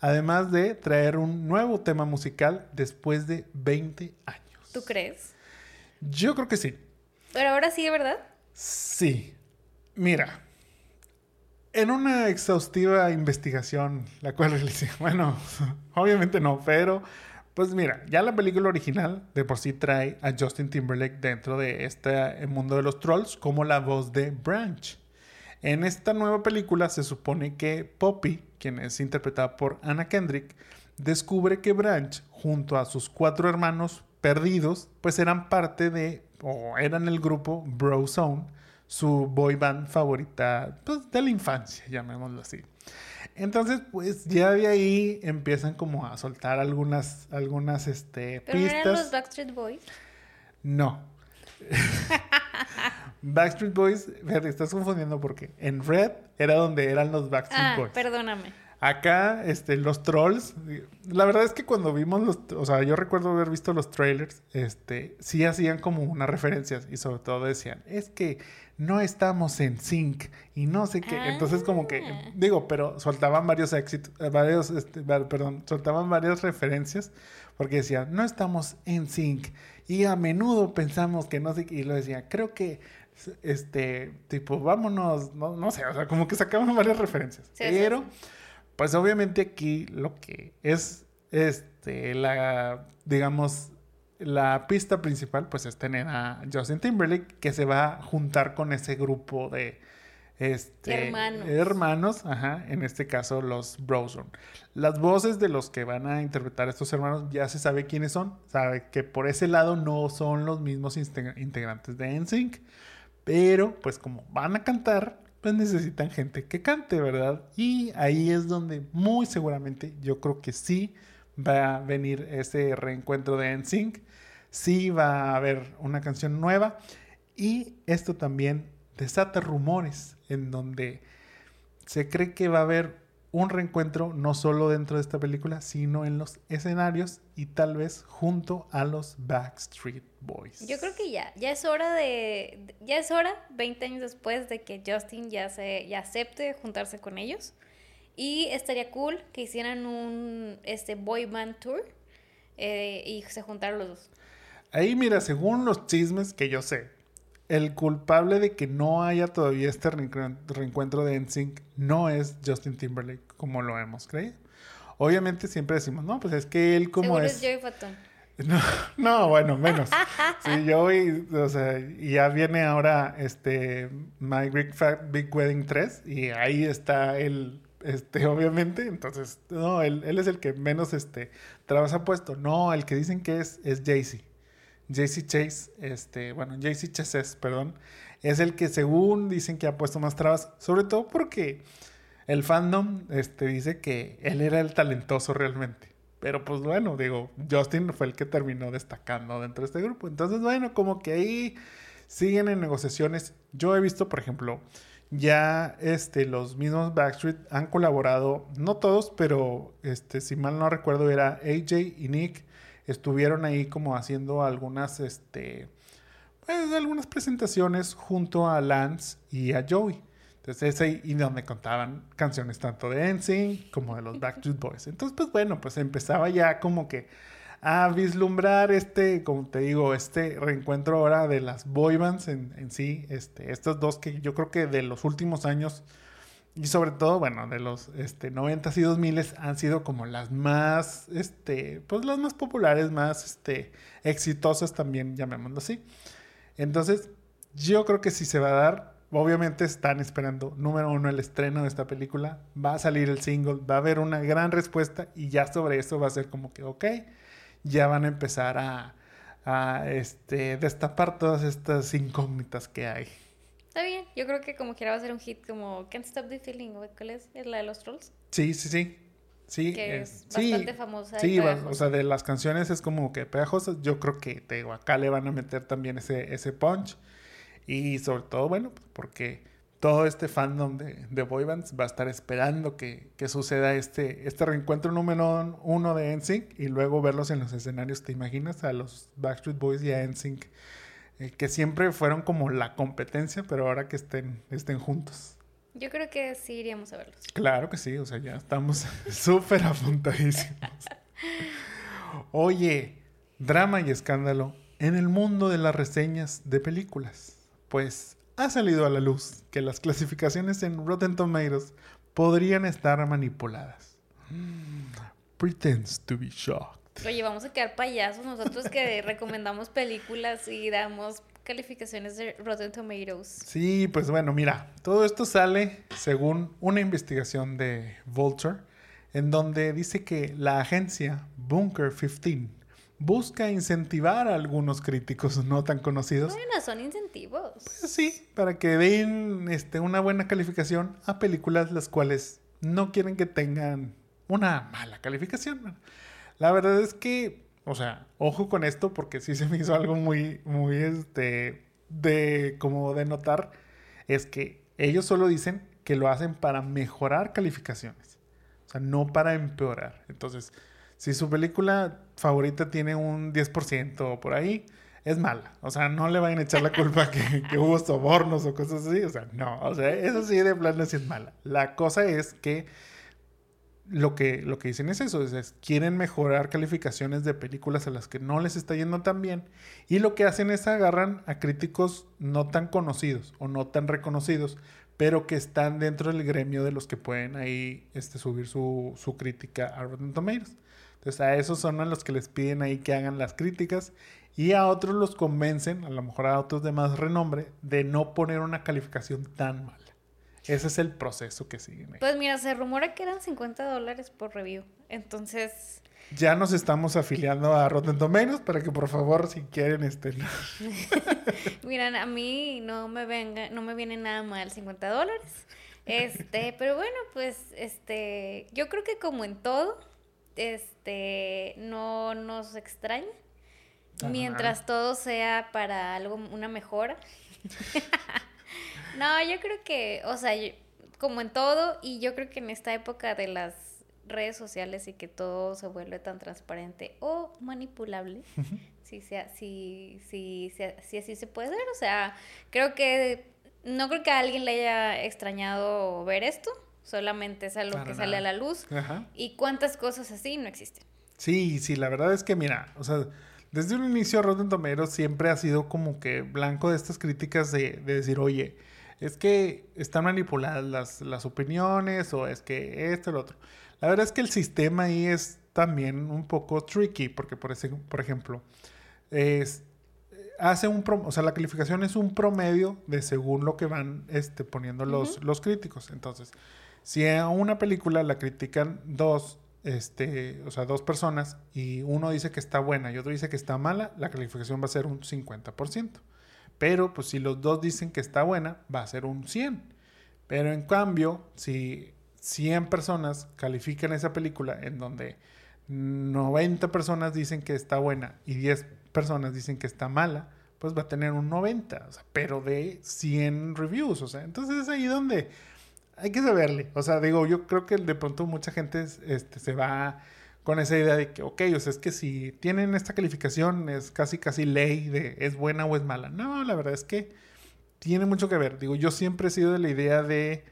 además de traer un nuevo tema musical después de 20 años. ¿Tú crees? Yo creo que sí. Pero ahora sí, ¿verdad? Sí. Mira, en una exhaustiva investigación, la cual realicé, bueno, obviamente no, pero pues mira, ya la película original de por sí trae a Justin Timberlake dentro de este mundo de los trolls como la voz de Branch. En esta nueva película se supone que Poppy, quien es interpretada por Anna Kendrick, descubre que Branch, junto a sus cuatro hermanos perdidos, pues eran parte de, o eran el grupo Bro Zone, su boy band favorita pues, de la infancia, llamémoslo así. Entonces, pues ya de ahí empiezan como a soltar algunas, algunas este, ¿Pero pistas. eran los Backstreet Boys? No. Backstreet Boys, fíjate, estás confundiendo porque en Red era donde eran los Backstreet Ah, Boys. perdóname. Acá, este, los trolls, la verdad es que cuando vimos los, o sea, yo recuerdo haber visto los trailers, este, sí hacían como unas referencias y sobre todo decían, es que no estamos en sync y no sé qué. Entonces como que, Ah. digo, pero soltaban varios éxitos, varios, este, perdón, soltaban varias referencias porque decían, no estamos en sync y a menudo pensamos que no sé qué, y lo decía, creo que, este, tipo, vámonos, no, no sé, o sea, como que sacaban varias referencias. Sí, pero... sí. Pues obviamente aquí lo que es este la digamos la pista principal pues es tener a Justin Timberlake que se va a juntar con ese grupo de este Hermanos. hermanos, ajá, en este caso los Brozone. Las voces de los que van a interpretar a estos hermanos ya se sabe quiénes son, sabe que por ese lado no son los mismos integrantes de NSYNC, pero pues como van a cantar, pues necesitan gente que cante, ¿verdad? Y ahí es donde muy seguramente yo creo que sí va a venir ese reencuentro de NSYNC, sí va a haber una canción nueva y esto también desata rumores en donde se cree que va a haber un reencuentro no solo dentro de esta película, sino en los escenarios y tal vez junto a los Backstreet Boys. Yo creo que ya, ya es hora de, ya es hora, 20 años después de que Justin ya se, ya acepte juntarse con ellos. Y estaría cool que hicieran un, este, boy band tour eh, y se juntaran los dos. Ahí mira, según los chismes que yo sé, el culpable de que no haya todavía este reencuen- reencuentro de NSYNC no es Justin Timberlake como lo hemos creído. Obviamente siempre decimos, no, pues es que él como Seguro es... es Joey Fatón. No, no, bueno, menos. Yo y, o sea, y ya viene ahora este My Big Fat Big Wedding 3 y ahí está él, este, obviamente. Entonces, no, él, él es el que menos este trabas ha puesto. No, el que dicen que es, es Jay-Z. Jay-Z Chase, este, bueno, Jay-Z Chases, perdón, es el que según dicen que ha puesto más trabas, sobre todo porque el fandom este, dice que él era el talentoso realmente. Pero pues bueno, digo, Justin fue el que terminó destacando dentro de este grupo. Entonces, bueno, como que ahí siguen en negociaciones. Yo he visto, por ejemplo, ya este, los mismos Backstreet han colaborado, no todos, pero este, si mal no recuerdo, era AJ y Nick. Estuvieron ahí como haciendo algunas, este, pues, algunas presentaciones junto a Lance y a Joey. Entonces es ahí y donde contaban canciones tanto de NSYNC como de los Backstreet Boys. Entonces, pues bueno, pues empezaba ya como que a vislumbrar este, como te digo, este reencuentro ahora de las boy bands en, sí, este, estos dos que yo creo que de los últimos años y sobre todo, bueno, de los este, 90s y 2000s han sido como las más, este, pues las más populares, más este, exitosas también, llamémoslo así. Entonces, yo creo que sí se va a dar. Obviamente están esperando, número uno, el estreno de esta película. Va a salir el single, va a haber una gran respuesta y ya sobre eso va a ser como que, ok, ya van a empezar a, a este, destapar todas estas incógnitas que hay. Está bien, yo creo que como quiera va a ser un hit como Can't Stop the Feeling, ¿o ¿cuál es? ¿Es la de los trolls? Sí, sí, sí. Sí, que es- es sí, bastante famosa. y Sí, va- o sea, de las canciones es como que pegajosas. Yo creo que te digo, acá le van a meter también ese, ese punch. Y sobre todo, bueno, pues, porque todo este fandom de, de boy bands va a estar esperando que, que suceda este, este reencuentro número uno de NSYNC y luego verlos en los escenarios. ¿Te imaginas? A los Backstreet Boys y a NSYNC, eh, que siempre fueron como la competencia, pero ahora que estén, estén juntos. Yo creo que sí iríamos a verlos. Claro que sí, o sea, ya estamos súper apuntadísimos. Oye, drama y escándalo en el mundo de las reseñas de películas. Pues ha salido a la luz que las clasificaciones en Rotten Tomatoes podrían estar manipuladas. Mm, Pretends to be shocked. Oye, vamos a quedar payasos nosotros que recomendamos películas y damos calificaciones de Rotten Tomatoes. Sí, pues bueno, mira, todo esto sale según una investigación de Vulture, en donde dice que la agencia Bunker 15 busca incentivar a algunos críticos no tan conocidos, Bueno, son incentivos. pues sí, para que den este, una buena calificación a películas las cuales no quieren que tengan una mala calificación. La verdad es que, o sea, ojo con esto porque sí se me hizo algo muy, muy, este, de, como de notar, es que ellos solo dicen que lo hacen para mejorar calificaciones, o sea, no para empeorar. Entonces, si su película favorita tiene un 10% o por ahí, es mala. O sea, no le vayan a echar la culpa que, que hubo sobornos o cosas así. O sea, no. O sea, eso sí de plano sí es mala. La cosa es que lo que, lo que dicen es eso, es, es, quieren mejorar calificaciones de películas a las que no les está yendo tan bien y lo que hacen es agarran a críticos no tan conocidos o no tan reconocidos, pero que están dentro del gremio de los que pueden ahí este, subir su, su crítica a Rotten Tomatoes. Entonces a esos son a los que les piden ahí que hagan las críticas y a otros los convencen, a lo mejor a otros de más renombre, de no poner una calificación tan mala. Ese es el proceso que siguen. Ahí. Pues mira, se rumora que eran 50 dólares por review. Entonces, Ya nos estamos afiliando a Rotten Tomatoes para que por favor, si quieren, este, miran, a mí no me venga, no me viene nada mal 50 dólares. Este, pero bueno, pues, este, yo creo que como en todo, este, no nos extraña. Ajá. Mientras todo sea para algo, una mejora. no, yo creo que, o sea, yo- como en todo, y yo creo que en esta época de las redes sociales y que todo se vuelve tan transparente o manipulable, si, sea, si, si, si, si así se puede ver, o sea, creo que no creo que a alguien le haya extrañado ver esto, solamente es algo Para que sale a la luz. Ajá. Y cuántas cosas así no existen. Sí, sí, la verdad es que mira, o sea, desde un inicio Rotten Tomatoes siempre ha sido como que blanco de estas críticas de, de decir, oye, es que están manipuladas las, las opiniones o es que esto, lo otro. La verdad es que el sistema ahí es también un poco tricky porque, por, ese, por ejemplo, es, hace un, prom- o sea, la calificación es un promedio de según lo que van este, poniendo los, los críticos. Entonces, si a una película la critican dos, este, o sea, dos personas y uno dice que está buena y otro dice que está mala, la calificación va a ser un 50%. Pero, pues, si los dos dicen que está buena, va a ser un 100. Pero en cambio, si 100 personas califican esa película en donde 90 personas dicen que está buena y 10 personas dicen que está mala, pues va a tener un 90, o sea, pero de 100 reviews, o sea, entonces es ahí donde hay que saberle, o sea, digo, yo creo que de pronto mucha gente este, se va con esa idea de que, ok, o sea, es que si tienen esta calificación es casi, casi ley de es buena o es mala. No, la verdad es que tiene mucho que ver. Digo, yo siempre he sido de la idea de,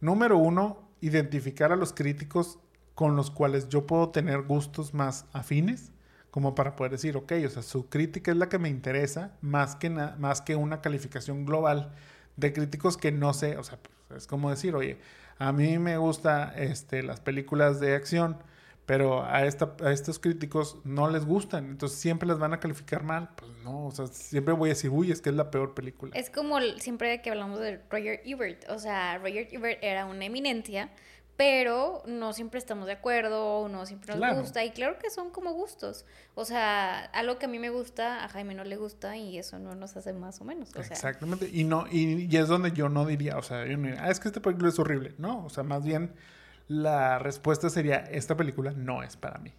número uno, identificar a los críticos con los cuales yo puedo tener gustos más afines, como para poder decir, ok, o sea, su crítica es la que me interesa, más que, más que una calificación global de críticos que no sé, o sea, es como decir, oye, a mí me gustan este, las películas de acción, pero a, esta, a estos críticos no les gustan, entonces siempre las van a calificar mal, pues no, o sea, siempre voy a decir, uy, es que es la peor película. Es como siempre que hablamos de Roger Ebert. O sea, Roger Ebert era una eminencia, pero no siempre estamos de acuerdo, no siempre nos Claro. gusta. Y claro que son como gustos. O sea, algo que a mí me gusta, a Jaime no le gusta y eso no nos hace más o menos. O sea, Exactamente. Y no, y, y es donde yo no diría, o sea, yo no diría, ah, es que esta película es horrible. No, o sea, más bien la respuesta sería, esta película no es para mí.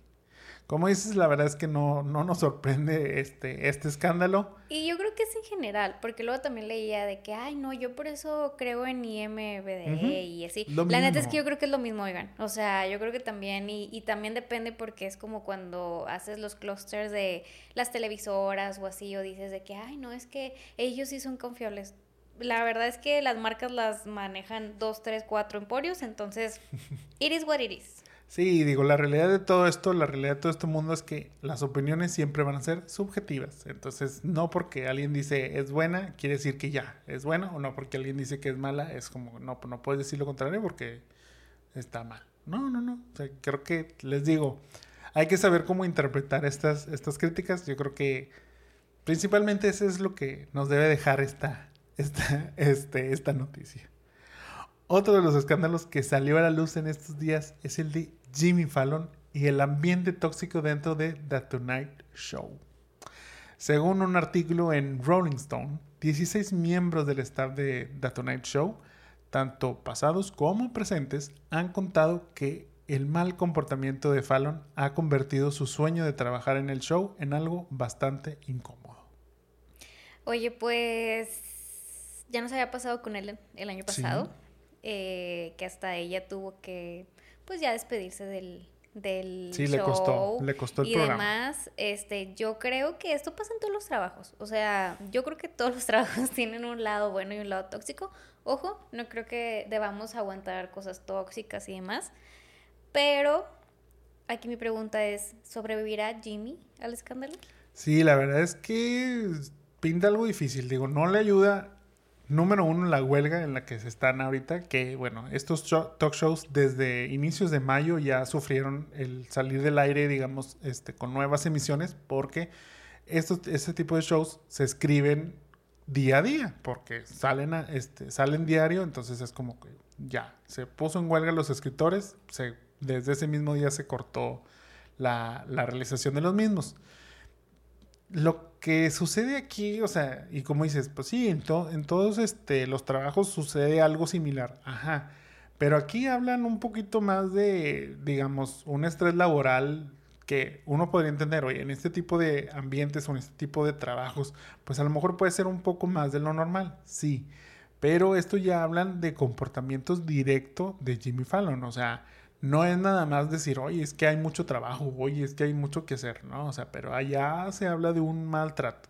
Como dices, la verdad es que no, no nos sorprende este, este escándalo. Y yo creo que es en general, porque luego también leía de que, ay, no, yo por eso creo en IMBD y así. la neta es que yo creo que es lo mismo, oigan. O sea, yo creo que también, y, y también depende porque es como cuando haces los clusters de las televisoras o así, o dices de que, ay, no, es que ellos sí son confiables la verdad es que las marcas las manejan dos, tres, cuatro emporios, entonces, it is what it is. Sí, digo, la realidad de todo esto, la realidad de todo este mundo es que las opiniones siempre van a ser subjetivas. Entonces, no porque alguien dice es buena, quiere decir que ya es buena, o no porque alguien dice que es mala, es como, no, no puedes decir lo contrario porque está mal. No, no, no. O sea, creo que les digo, hay que saber cómo interpretar estas, estas críticas. Yo creo que principalmente eso es lo que nos debe dejar esta, esta, este, esta noticia. Otro de los escándalos que salió a la luz en estos días es el de Jimmy Fallon y el ambiente tóxico dentro de The Tonight Show. Según un artículo en Rolling Stone, 16 miembros del staff de The Tonight Show, tanto pasados como presentes, han contado que el mal comportamiento de Fallon ha convertido su sueño de trabajar en el show en algo bastante incómodo. Oye, pues ya nos había pasado con él el año pasado. Eh, que hasta ella tuvo que, pues ya despedirse del, del sí, le costó, le costó el y demás, este, yo creo que esto pasa en todos los trabajos. O sea, yo creo que todos los trabajos tienen un lado bueno y un lado tóxico. Ojo, no creo que debamos aguantar cosas tóxicas y demás. Pero aquí mi pregunta es, ¿sobrevivirá Jimmy al escándalo? Sí, la verdad es que pinta algo difícil. Digo, no le ayuda Número uno, la huelga en la que se están ahorita, que bueno, estos talk shows desde inicios de mayo ya sufrieron el salir del aire, digamos, este, con nuevas emisiones, porque estos, este tipo de shows se escriben día a día, porque salen, a, este, salen diario, entonces es como que ya, se puso en huelga los escritores, se, desde ese mismo día se cortó la, la realización de los mismos. Lo que sucede aquí, o sea, y como dices, pues sí, en, todos este, los trabajos sucede algo similar, ajá. Pero aquí hablan un poquito más de, digamos, un estrés laboral que uno podría entender, oye, en este tipo de ambientes o en este tipo de trabajos, pues a lo mejor puede ser un poco más de lo normal, sí. Pero esto ya hablan de comportamientos directos de Jimmy Fallon, o sea, no es nada más decir, oye, es que hay mucho trabajo, oye, es que hay mucho que hacer, ¿no? O sea, pero allá se habla de un maltrato.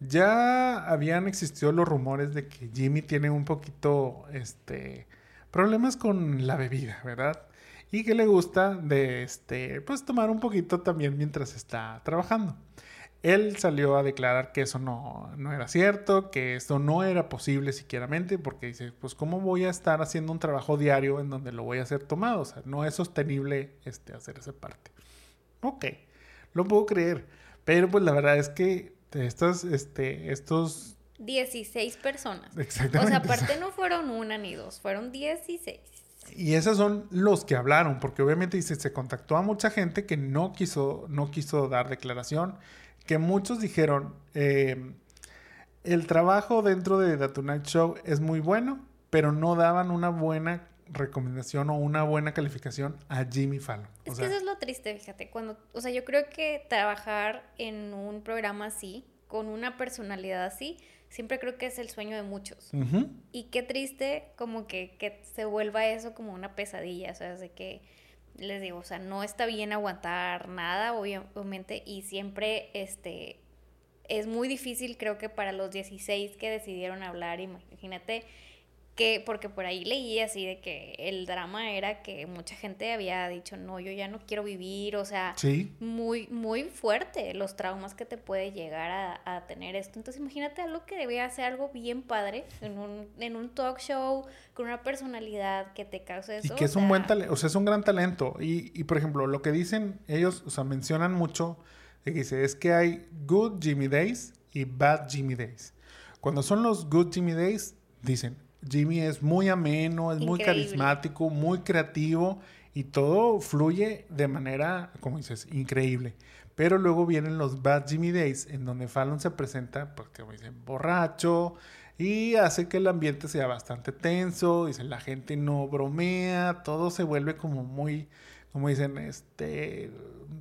Ya habían existido los rumores de que Jimmy tiene un poquito, este, problemas con la bebida, ¿verdad? Y que le gusta de, este, pues tomar un poquito también mientras está trabajando. Él salió a declarar que eso no, era cierto, que eso no era posible siquieramente, porque dice, pues cómo voy a estar haciendo un trabajo diario en donde lo voy a hacer tomado, o sea, no es sostenible este, hacer esa parte. Ok, lo puedo creer, pero pues la verdad es que estos, este, estos 16 personas. Exactamente. O sea, aparte no fueron una ni dos, fueron 16. Y esos son los que hablaron, porque obviamente dice, se contactó a mucha gente que no quiso, no quiso dar declaración que muchos dijeron, eh, el trabajo dentro de The Tonight Show es muy bueno, pero no daban una buena recomendación o una buena calificación a Jimmy Fallon. Es que eso es lo triste, fíjate, cuando, o sea, yo creo que trabajar en un programa así, con una personalidad así, siempre creo que es el sueño de muchos. Y qué triste como que, que se vuelva eso como una pesadilla, o sea, de que les digo, o sea, no está bien aguantar nada, obviamente, y siempre, este, es muy difícil, creo que para los 16 que decidieron hablar, imagínate que, porque por ahí leí así de que el drama era que mucha gente había dicho, no, yo ya no quiero vivir, o sea, muy, muy fuerte los traumas que te puede llegar a, tener esto. Entonces imagínate algo que debía ser algo bien padre en un, en un talk show con una personalidad que te cause eso. Y que es un buen talento, o sea, es un gran talento. Y, y por ejemplo, lo que dicen ellos, o sea, mencionan mucho, que dice, es que hay good Jimmy Days y bad Jimmy Days. Cuando son los good Jimmy Days, dicen, Jimmy es muy ameno, es muy carismático, muy creativo y todo fluye de manera, como dices, increíble. Pero luego vienen los Bad Jimmy Days, en donde Fallon se presenta, pues, como dicen, borracho, y hace que el ambiente sea bastante tenso, dice, la gente no bromea, todo se vuelve como muy, como dicen, este,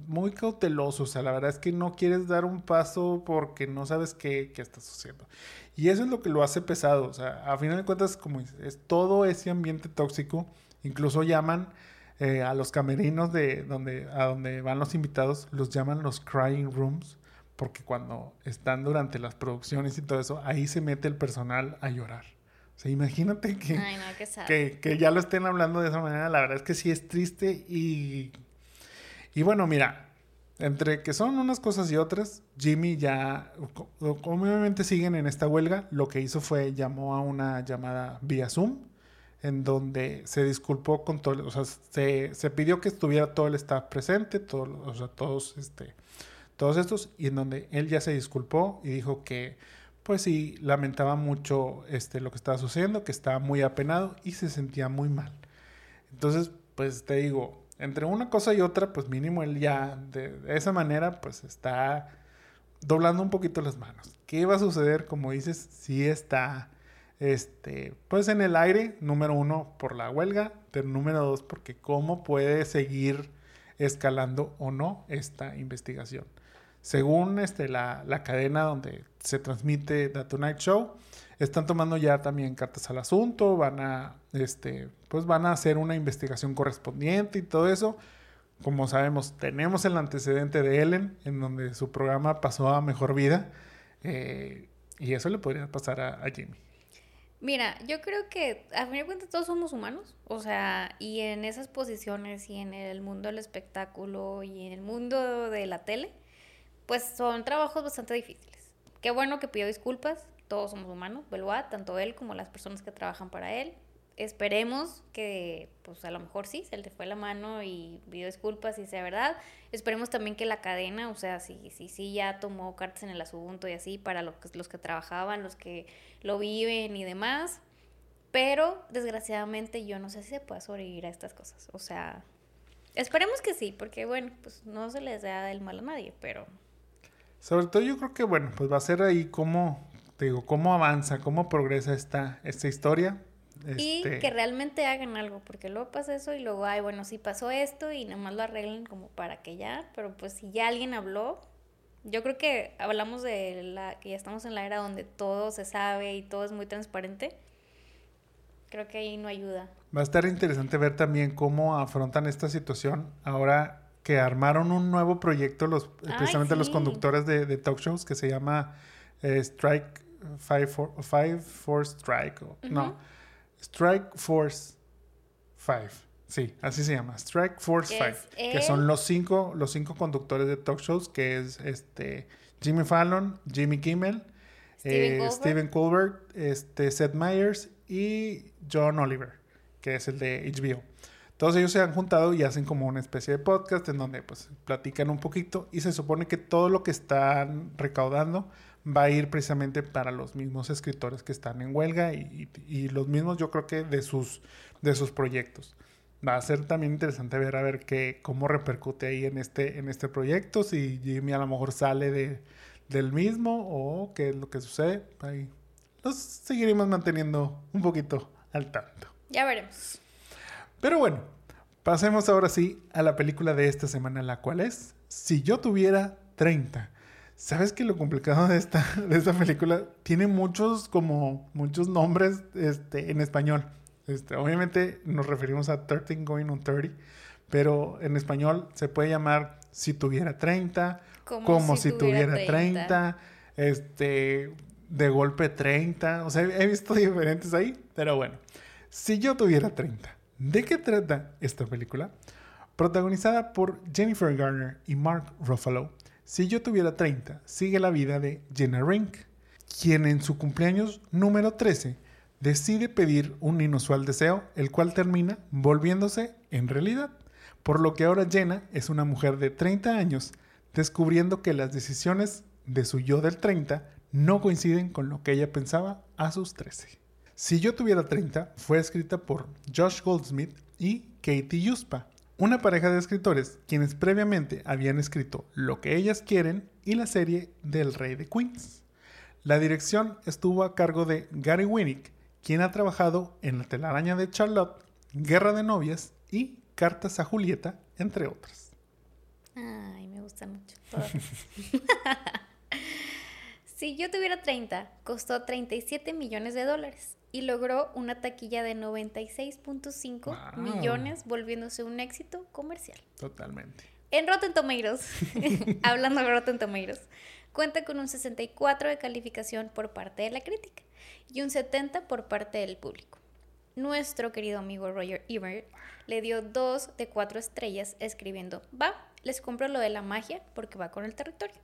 muy cauteloso, o sea, la verdad es que no quieres dar un paso porque no sabes qué, qué estás haciendo. Y eso es lo que lo hace pesado, o sea, a final de cuentas, como es todo ese ambiente tóxico, incluso llaman eh, a los camerinos de donde, a donde van los invitados, los llaman los crying rooms, porque cuando están durante las producciones y todo eso, ahí se mete el personal a llorar. O sea, imagínate que, que, que, ya lo estén hablando de esa manera, la verdad es que sí es triste y, y bueno, mira, entre que son unas cosas y otras, Jimmy ya, obviamente siguen en esta huelga, lo que hizo fue llamó a una llamada vía Zoom, en donde se disculpó con todo, o sea, se, se pidió que estuviera todo el staff presente, o sea, todos este, todos estos, y en donde él ya se disculpó y dijo que, pues sí, lamentaba mucho este, lo que estaba sucediendo, que estaba muy apenado y se sentía muy mal. Entonces, pues te digo, entre una cosa y otra, pues mínimo él ya de, esa manera, pues está doblando un poquito las manos. ¿Qué va a suceder? Como dices, si está, este, pues en el aire, número uno, por la huelga, pero número dos, porque cómo puede seguir escalando o no esta investigación. Según este, la, cadena donde se transmite The Tonight Show, están tomando ya también cartas al asunto, van a, este, pues van a hacer una investigación correspondiente y todo eso. Como sabemos, tenemos el antecedente de Ellen, en donde su programa pasó a mejor vida, eh, y eso le podría pasar a, a Jimmy. Mira, yo creo que a fin de cuentas todos somos humanos, o sea, y en esas posiciones y en el mundo del espectáculo y en el mundo de la tele, pues son trabajos bastante difíciles. Qué bueno que pidió disculpas, todos somos humanos, Beloit, tanto él como las personas que trabajan para él. Esperemos que, pues a lo mejor sí, se le fue la mano y pidió disculpas y sea verdad. Esperemos también que la cadena, o sea, sí, sí, sí, ya tomó cartas en el asunto y así para los, los que trabajaban, los que lo viven y demás. Pero desgraciadamente yo no sé si se puede sobrevivir a estas cosas. O sea, esperemos que sí, porque bueno, pues no se les da el mal a nadie, pero sobre todo yo creo que, bueno, pues va a ser ahí cómo, te digo, cómo avanza, cómo progresa esta, esta historia. Y este que realmente hagan algo, porque luego pasa eso y luego, ay, bueno, sí pasó esto y nada más lo arreglen como para que ya, pero pues si ya alguien habló, yo creo que hablamos de la que ya estamos en la era donde todo se sabe y todo es muy transparente. Creo que ahí no ayuda. Va a estar interesante ver también cómo afrontan esta situación ahora que armaron un nuevo proyecto, los, precisamente los conductores de, de, talk shows, que se llama eh, Strike Five, Five Force Strike. No, Strike Force Five. Sí, así se llama. Strike Force Five. Que son los cinco, los cinco conductores de talk shows, que es este Jimmy Fallon, Jimmy Kimmel, Steven, eh, Colbert, este, Seth Meyers y John Oliver, que es el de HBO. Todos ellos se han juntado y hacen como una especie de podcast en donde pues platican un poquito y se supone que todo lo que están recaudando va a ir precisamente para los mismos escritores que están en huelga y, los mismos yo creo que de sus, de sus proyectos. Va a ser también interesante ver a ver qué, cómo repercute ahí en este, en este proyecto, si Jimmy a lo mejor sale de, del mismo o qué es lo que sucede. Ahí los seguiremos manteniendo un poquito al tanto. Ya veremos. Pero bueno, pasemos ahora sí a la película de esta semana, la cual es Si yo tuviera 30. ¿Sabes que lo complicado de esta, de esta película tiene muchos como muchos nombres este, en español? Este, obviamente nos referimos a 13 Going on 30, pero en español se puede llamar Si tuviera 30, como, si, tuviera, 30. 30, este, de golpe 30, o sea, he visto diferentes ahí, pero bueno, si yo tuviera 30. ¿De qué trata esta película? Protagonizada por Jennifer Garner y Mark Ruffalo, Si yo tuviera 30, sigue la vida de Jenna Rink, quien en su cumpleaños número 13 decide pedir un inusual deseo, el cual termina volviéndose en realidad, por lo que ahora Jenna es una mujer de 30 años, descubriendo que las decisiones de su yo del 30 no coinciden con lo que ella pensaba a sus 13. Si yo tuviera 30 fue escrita por Josh Goldsmith y Katie Yuspa, una pareja de escritores quienes previamente habían escrito Lo que ellas quieren y la serie del Rey de Queens. La dirección estuvo a cargo de Gary Winnick, quien ha trabajado en La telaraña de Charlotte, Guerra de novias y Cartas a Julieta, entre otras. Ay, me gustan mucho si yo tuviera 30, costó 37 millones de dólares y logró una taquilla de 96.5 Wow. millones, volviéndose un éxito comercial. Totalmente. En Rotten Tomatoes, hablando de Rotten Tomatoes, cuenta con un 64 de calificación por parte de la crítica y un 70 por parte del público. Nuestro querido amigo Roger Ebert le dio 2 de 4 estrellas escribiendo, va, les compro lo de la magia porque va con el territorio,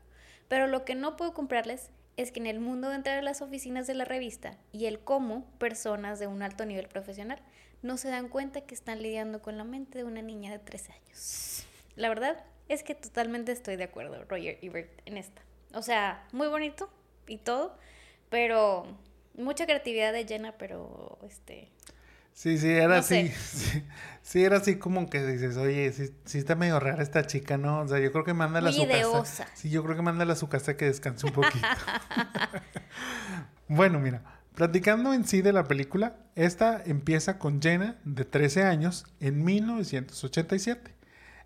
pero lo que no puedo comprarles es que en el mundo dentro de las oficinas de la revista y el cómo personas de un alto nivel profesional no se dan cuenta que están lidiando con la mente de una niña de 13 años. La verdad es que totalmente estoy de acuerdo, Roger Ebert, en esta. O sea, muy bonito y todo, pero mucha creatividad de Jenna, pero este... Sí, sí, era No así. Sí, sí, era así como que dices, oye, sí, sí está medio rara esta chica, ¿no? O sea, yo creo que mándala a su casa. Sí, yo creo que mándala a su casa que descanse un poquito. bueno, mira, platicando en sí de la película, esta empieza con Jenna, de 13 años, en 1987.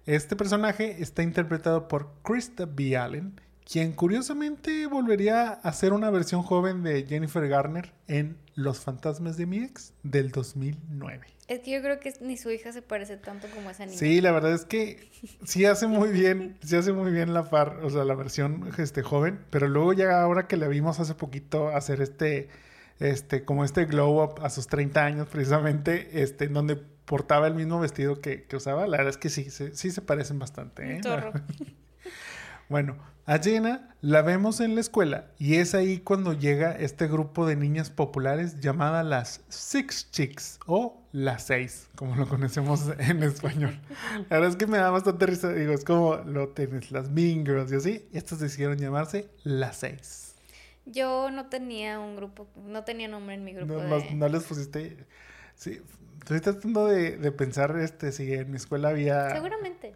Este personaje está interpretado por Krista B. Allen, quien curiosamente volvería a ser una versión joven de Jennifer Garner en Los fantasmas de mi ex del 2009. Es que yo creo que ni su hija se parece tanto como esa niña. Sí, la verdad es que sí hace muy bien, sí hace muy bien la par, o sea, la versión este joven, pero luego ya ahora que la vimos hace poquito hacer este este como este glow up a sus 30 años precisamente, este en donde portaba el mismo vestido que, que usaba, la verdad es que sí, se- sí se parecen bastante, ¿eh? Un zorro. Bueno, a Jenna la vemos en la escuela y es ahí cuando llega este grupo de niñas populares llamada las Six Chicks o las Seis, como lo conocemos en español. La verdad es que me da bastante risa, digo, es como lo tienes las Mean Girls y así, estas decidieron llamarse las Seis. Yo no tenía un grupo, no tenía nombre en mi grupo No, de... no les pusiste... Sí, estoy tratando de, de pensar este, si en mi escuela había... Seguramente.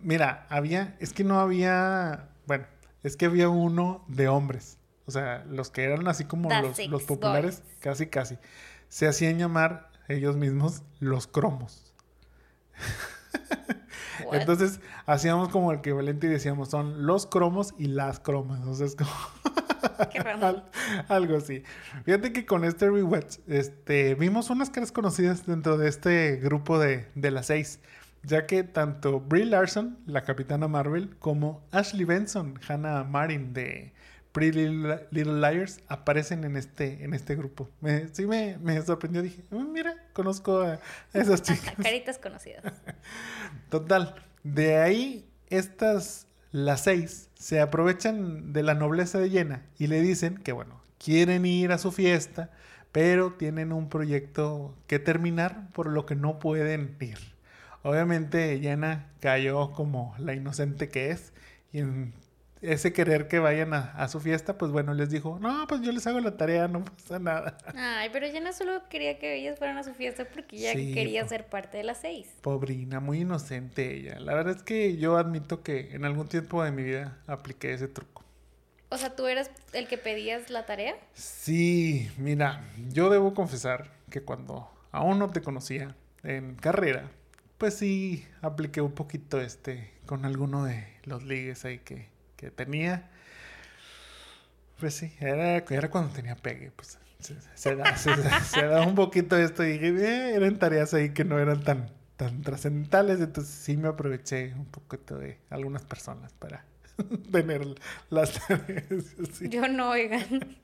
Mira, había, es que no había, bueno, es que había uno de hombres. O sea, los que eran así como los, populares, Boys. casi, casi. Se hacían llamar ellos mismos los cromos. Entonces, hacíamos como el equivalente y decíamos, son los cromos y las cromas. O sea, es como Qué raro. al- algo así. Fíjate que con este rewatch, este, vimos unas caras conocidas dentro de este grupo de, de las seis. Ya que tanto Brie Larson, la Capitana Marvel, como Ashley Benson, Hannah Marin de Pretty Little Liars aparecen en este, en este grupo. Me- sí me, me sorprendió, dije, "Mm, mira, conozco a, a esas chicas. Caritas conocidas. Total, de ahí estas, las seis, se aprovechan de la nobleza de Jenna y le dicen que, bueno, quieren ir a su fiesta, pero tienen un proyecto que terminar, por lo que no pueden ir. Obviamente Jenna cayó como la inocente que es y en ese querer que vayan a, a su fiesta, pues bueno, les dijo, no, pues yo les hago la tarea, no pasa nada. Ay, pero Jenna solo quería que ellas fueran a su fiesta porque ella Sí, quería ser parte de las seis. Pobrina, muy inocente ella. La verdad es que yo admito que en algún tiempo de mi vida apliqué ese truco. O sea, ¿tú eras el que pedías la tarea? Sí, mira, yo debo confesar que cuando aún no te conocía en carrera, pues sí apliqué un poquito este con alguno de los ligues ahí que, que tenía. Pues sí, era, era cuando tenía pegue, pues se, da, un poquito esto y dije, "Eh, eran tareas ahí que no eran tan, tan trascendentales, entonces sí me aproveché un poquito de algunas personas para tener las tareas. Yo no, oigan.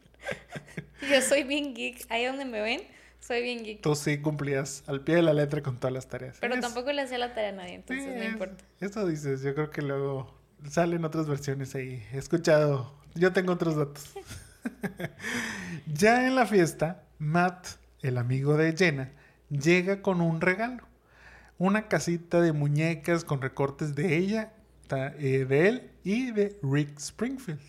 Yo soy bien geek. Ahí donde me ven, soy bien geek. Tú sí cumplías al pie de la letra con todas las tareas. Pero tampoco le hacía la tarea a nadie, sí, entonces no importa. Eso dices, yo creo que luego salen otras versiones ahí. He escuchado, yo tengo otros datos. ya en la fiesta, Matt, el amigo de Jenna, llega con un regalo. Una casita de muñecas con recortes de ella, eh, de él y de Rick Springfield.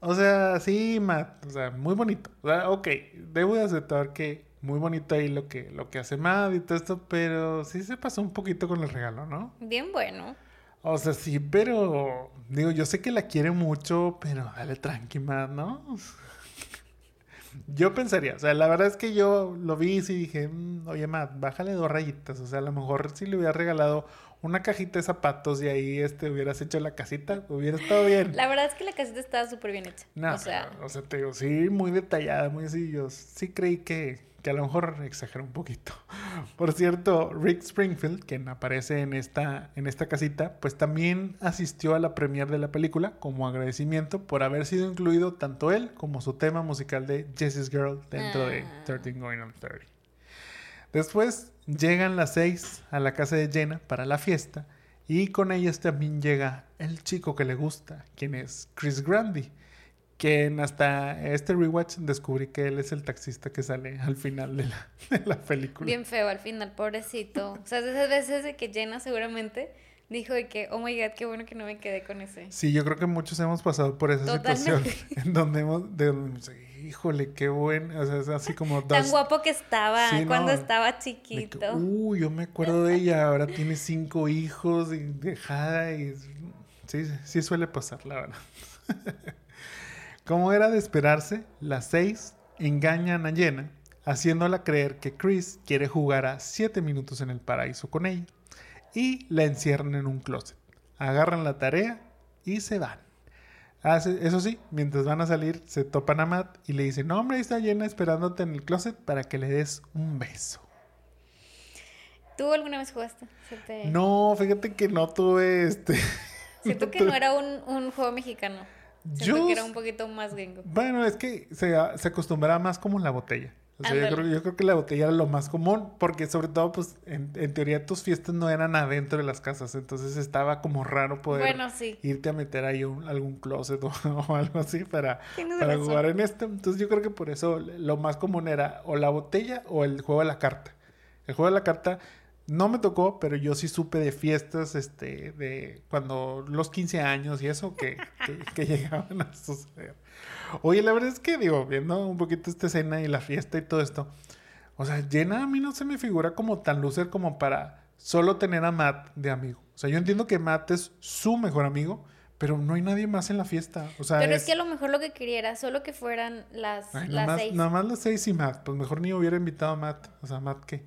O sea, sí, Matt, o sea, muy bonito. O sea, ok, debo de aceptar que muy bonito ahí lo que, lo que hace Matt y todo esto, pero sí se pasó un poquito con el regalo, ¿no? Bien bueno. O sea, sí, pero digo, yo sé que la quiere mucho, pero dale tranqui más, ¿no? Yo pensaría, o sea, la verdad es que yo lo vi y dije, mm, oye, Matt, bájale dos rayitas. O sea, a lo mejor si le hubiera regalado una cajita de zapatos y ahí este hubieras hecho la casita, hubiera estado bien. La verdad es que la casita estaba súper bien hecha. No, o sea, o sea, te digo, sí, muy detallada, muy así. Yo sí creí que, que a lo mejor exageró un poquito. Por cierto, Rick Springfield, quien aparece en esta, en esta casita, pues también asistió a la premiere de la película como agradecimiento por haber sido incluido tanto él como su tema musical de Jessie's Girl dentro de Ah. 13 Going on 30. Después llegan las seis a la casa de Jenna para la fiesta y con ellas también llega el chico que le gusta, quien es Chris Grandy, quien hasta este rewatch descubrí que él es el taxista que sale al final de la, de la película. bien feo al final, pobrecito. O sea, de esas veces de que Jenna seguramente dijo de que, oh my god, qué bueno que no me quedé con ese. Sí, yo creo que muchos hemos pasado por esa Totalmente. situación en donde hemos, de donde hemos- híjole, qué bueno, o sea, es así como Tan guapo que estaba Sí, cuando no, estaba de que, chiquito. Uy, yo me acuerdo de ella, ahora tiene cinco hijos y dejada y sí, sí suele pasar, la verdad. Como era de esperarse, las seis engañan a Jenna, haciéndola creer que Chris quiere jugar a siete minutos en el paraíso con ella y la encierran en un closet. Agarran la tarea y se van. Hace- eso sí, mientras van a salir, se topan a Matt y le dicen, no hombre, ahí está Jenna esperándote en el closet para que le des un beso. ¿Tú alguna vez jugaste? Te- No, fíjate que no tuve este... Siento que no era un, un juego mexicano. Siento Yo- que era un poquito más gringo. Bueno, es que se, se acostumbraba más como en la botella. O sea, yo creo, yo creo que la botella era lo más común, porque sobre todo, pues, en, en teoría tus fiestas no eran adentro de las casas, entonces estaba como raro poder Bueno, sí. irte a meter ahí un- algún closet o, o algo así para, para jugar en esto. Entonces yo creo que por eso lo más común era o la botella o el juego de la carta. El juego de la carta no me tocó, pero yo sí supe de fiestas, este, de cuando los 15 años y eso que, que, que llegaban a suceder. Oye, la verdad es que, digo, viendo un poquito esta escena y la fiesta y todo esto, o sea, Jenna a mí no se me figura como tan loser como para solo tener a Matt de amigo. O sea, yo entiendo que Matt es su mejor amigo, pero no hay nadie más en la fiesta. O sea, Pero es es- que a lo mejor lo que quería era solo que fueran las, Ay, las nada, más, seis. nada más las seis y Matt. Pues mejor ni hubiera invitado a Matt. O sea, Matt que...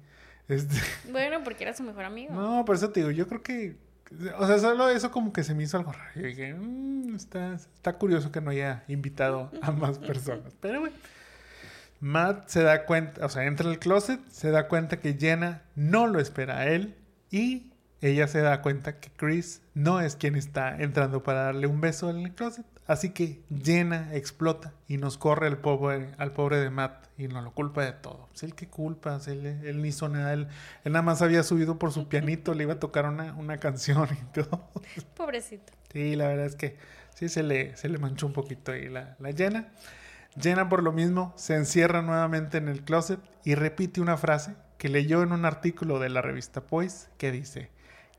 Este, Bueno, porque era su mejor amigo. no, por eso te digo, yo creo que... O sea, solo eso como que se me hizo algo raro. Yo dije, "Mm, está, está curioso que no haya invitado a más personas. Pero bueno. Matt se da cuenta, o sea, entra al closet, se da cuenta que Jenna no lo espera a él y ella se da cuenta que Chris no es quien está entrando para darle un beso en el closet. Así que Jenna explota y nos corre al pobre, al pobre de Matt y nos lo culpa de todo. Es el que culpa, él, él ni hizo nada, él, él nada más había subido por su pianito, le iba a tocar una, una canción y todo. Pobrecito. Sí, la verdad es que sí se le, se le manchó un poquito ahí la, la Jenna. Jenna por lo mismo se encierra nuevamente en el closet y repite una frase que leyó en un artículo de la revista Poise que dice,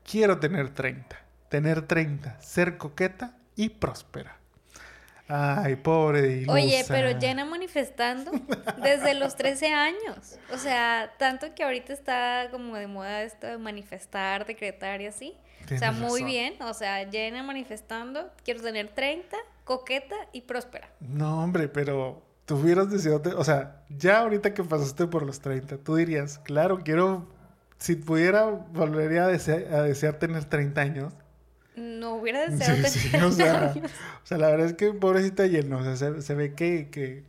quiero tener 30, tener 30, ser coqueta y próspera. Ay, pobre ilusa. Oye, pero Jenna manifestando desde los 13 años. O sea, tanto que ahorita está como de moda esto de manifestar, decretar y así. o sea, muy razón. bien. O sea, Jenna manifestando, quiero tener 30, coqueta y próspera. No, hombre, pero tú hubieras deseado, te- o sea, ya ahorita que pasaste por los 30, tú dirías, claro, quiero, si pudiera, volvería a a desear tener 30 años. No hubiera deseado Sí, o sea, años. o sea, la verdad es que pobrecita Jenna, o sea, se, se ve que, que,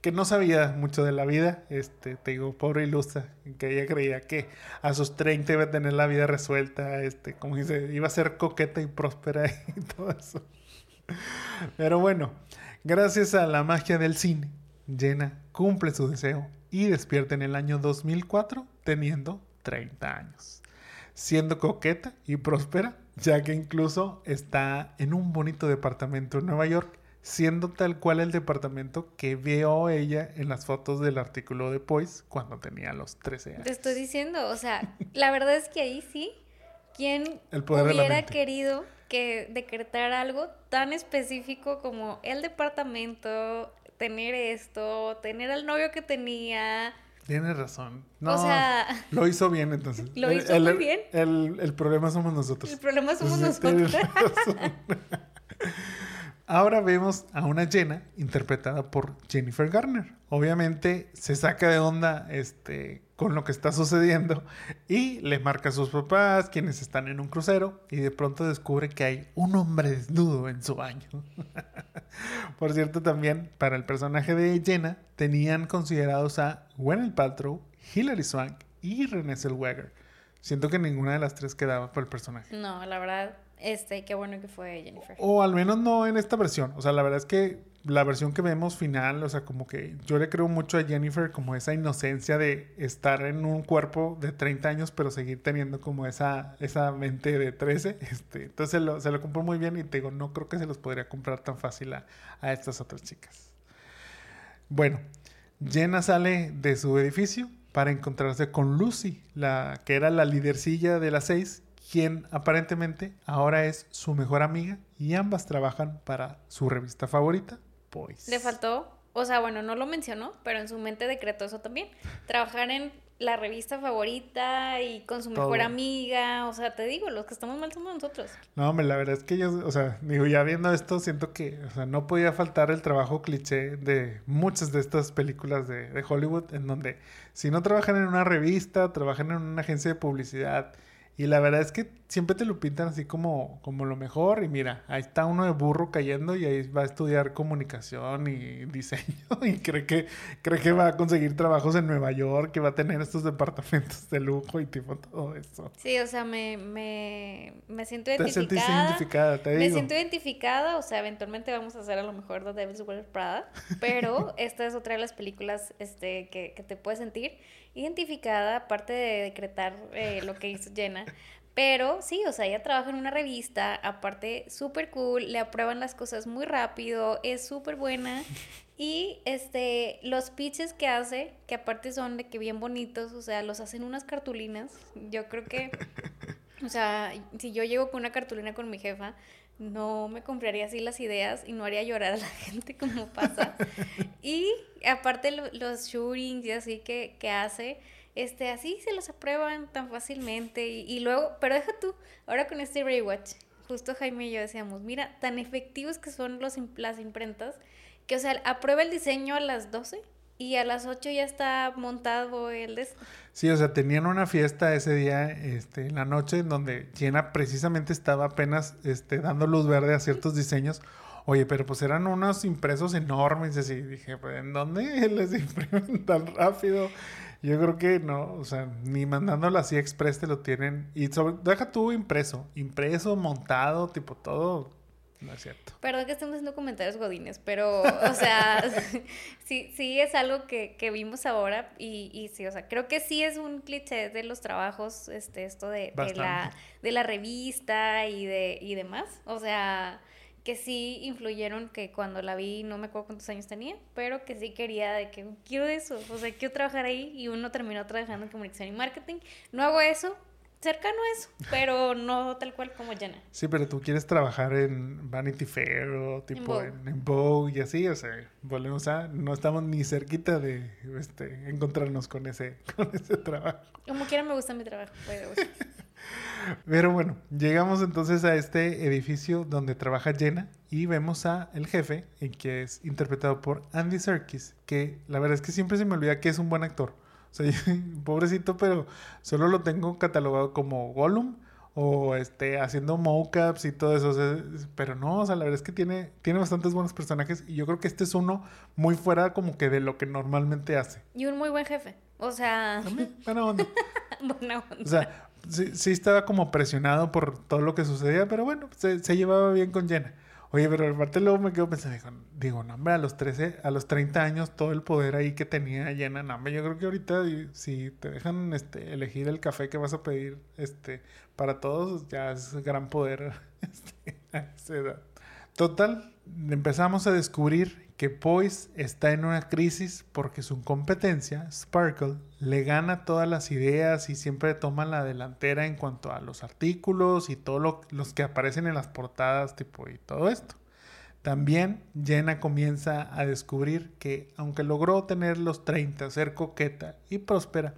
que no sabía mucho de la vida, este, te digo, pobre ilusa, que ella creía que a sus 30 iba a tener la vida resuelta, este, como dice, iba a ser coqueta y próspera y todo eso. Pero bueno, gracias a la magia del cine, Jenna cumple su deseo y despierta en el año 2004 teniendo 30 años, siendo coqueta y próspera, ya que incluso está en un bonito departamento en Nueva York, siendo tal cual el departamento que vio ella en las fotos del artículo de Poise cuando tenía los 13 años. Te estoy diciendo, o sea, la verdad es que ahí sí, ¿quién El poder de la hubiera querido que decretar algo tan específico como el departamento, tener esto, tener al novio que tenía, Tienes razón. No, o sea, lo hizo bien entonces. Lo hizo muy bien. El, el, problema somos nosotros. El problema somos nosotros. Ahora vemos a una Jenna interpretada por Jennifer Garner. Obviamente se saca de onda este, con lo que está sucediendo y le marca a sus papás, quienes están en un crucero, y de pronto descubre que hay un hombre desnudo en su baño. por cierto, también para el personaje de Jenna tenían considerados a Gwyneth Paltrow, Hilary Swank y Renée Zellweger. Siento que ninguna de las tres quedaba por el personaje. No, la verdad, este, qué bueno que fue Jennifer. O al menos no en esta versión. O sea, la verdad es que la versión que vemos final, o sea, como que yo le creo mucho a Jennifer como esa inocencia de estar en un cuerpo de 30 años, pero seguir teniendo como esa, esa mente de 13. Este, entonces se lo, se lo compró muy bien y te digo, no creo que se los podría comprar tan fácil a, a estas otras chicas. Bueno, Jenna sale de su edificio para encontrarse con Lucy, la que era la lidercilla de las seis quien aparentemente ahora es su mejor amiga y ambas trabajan para su revista favorita, Poise. Le faltó, o sea, bueno, no lo mencionó, pero en su mente decretó eso también. Trabajar en la revista favorita y con su mejor amiga, o sea, te digo, los que estamos mal somos nosotros. No, hombre, la verdad es que yo, o sea, digo, ya viendo esto, siento que, o sea, no podía faltar el trabajo cliché de muchas de estas películas de, de Hollywood, en donde si no trabajan en una revista, trabajan en una agencia de publicidad, y la verdad es que siempre te lo pintan así como, como lo mejor. Y mira, ahí está uno de burro cayendo y ahí va a estudiar comunicación y diseño. Y cree que, cree que va a conseguir trabajos en Nueva York, que va a tener estos departamentos de lujo y tipo todo eso. Sí, o sea, me, me, me siento identificada. Te identificada, te digo. Me siento identificada, o sea, eventualmente vamos a hacer a lo mejor The Devil's Wears Prada. Pero esta es otra de las películas este, que, que te puedes sentir identificada, aparte de decretar eh, lo que hizo Jenna. Pero sí, o sea, ella trabaja en una revista, aparte súper cool, le aprueban las cosas muy rápido, es súper buena. Y este, los pitches que hace, que aparte son de que bien bonitos, o sea, los hacen unas cartulinas. Yo creo que, o sea, si yo llego con una cartulina con mi jefa, no me compraría así las ideas y no haría llorar a la gente como pasa. y aparte los shootings y así que, que, hace, este, así se los aprueban tan fácilmente. Y, luego, pero deja tú, ahora con este Raywatch, justo Jaime y yo decíamos, mira, tan efectivos que son los, las imprentas, que o sea, aprueba el diseño a las 12 y a las 8 ya está montado el de Sí, o sea, tenían una fiesta ese día, este, en la noche, en donde Jenna precisamente estaba apenas este, dando luz verde a ciertos diseños. Oye, pero pues eran unos impresos enormes, así dije, pues, ¿en dónde les imprimen tan rápido? Yo creo que no, o sea, ni mandándolo así express te lo tienen. Y sobre, deja tú impreso, impreso, montado, tipo todo no es cierto. Perdón que estemos haciendo comentarios godines, pero, o sea, sí, sí es algo que, que vimos ahora y, y, sí, o sea, creo que sí es un cliché de los trabajos, este, esto de, de la, de la revista y, de, y demás. O sea, que sí influyeron que cuando la vi, no me acuerdo cuántos años tenía, pero que sí quería de que quiero eso, o sea, quiero trabajar ahí y uno terminó trabajando en comunicación y marketing. No hago eso, cercano a eso, pero no tal cual como Jenna. Sí, pero tú quieres trabajar en Vanity Fair o tipo en Vogue, y así, o sea, volvemos a, no estamos ni cerquita de este, encontrarnos con ese, con ese trabajo. Como quiera me gusta mi trabajo, pero... pero bueno, llegamos entonces a este edificio donde trabaja Jenna y vemos a el jefe, que es interpretado por Andy Serkis, que la verdad es que siempre se me olvida que es un buen actor. O sea, pobrecito, pero solo lo tengo catalogado como Gollum o este haciendo mocaps y todo eso, pero no, o sea, la verdad es que tiene tiene bastantes buenos personajes y yo creo que este es uno muy fuera como que de lo que normalmente hace. Y un muy buen jefe. O sea, buena onda. buena onda. O sea, sí, sí, estaba como presionado por todo lo que sucedía, pero bueno, se, llevaba bien con Jenna. Oye, pero aparte luego me quedo pensando, digo, no, hombre, a los 13, a los 30 años, todo el poder ahí que tenía llena, no, hombre, yo creo que ahorita si te dejan este, elegir el café que vas a pedir este, para todos, ya es gran poder este, a esa edad. Total, empezamos a descubrir que Poise está en una crisis porque su competencia, Sparkle, le gana todas las ideas y siempre toma la delantera en cuanto a los artículos y todos los que aparecen en las portadas, tipo, y todo esto. También Jenna comienza a descubrir que, aunque logró tener los 30, ser coqueta y próspera,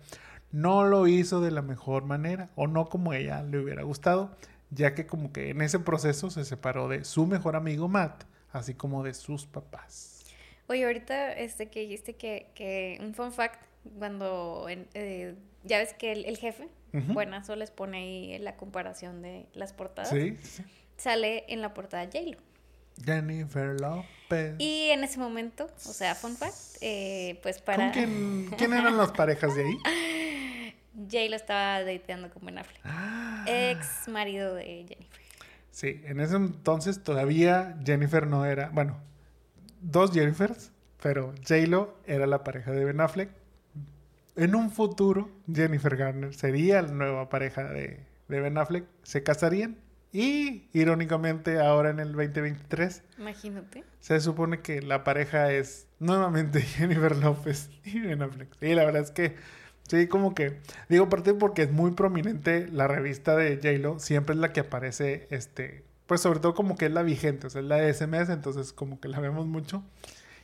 no lo hizo de la mejor manera o no como ella le hubiera gustado, ya que como que en ese proceso se separó de su mejor amigo Matt, así como de sus papás. Oye, ahorita este, que dijiste que, que un fun fact, cuando eh, ya ves que el, jefe, buenazo, les pone ahí la comparación de las portadas. Sí, Sale en la portada J-Lo. Jennifer López. Y en ese momento, o sea, fun fact, eh, pues para... quién, quién eran las parejas de ahí? Jay lo estaba dateando con Ben Affleck. Ah. Ex marido de Jennifer. Sí, en ese entonces todavía Jennifer no era, bueno, dos Jennifers, pero J-Lo era la pareja de Ben Affleck. En un futuro, Jennifer Garner sería la nueva pareja de, de Ben Affleck. Se casarían y, irónicamente, ahora en el 2023, Imagínate. se supone que la pareja es nuevamente Jennifer López y Ben Affleck. Y la verdad es que Sí, como que, digo, aparte porque es muy prominente la revista de J-Lo, siempre es la que aparece, este, pues sobre todo como que es la vigente, o sea, es la de SMS, entonces como que la vemos mucho.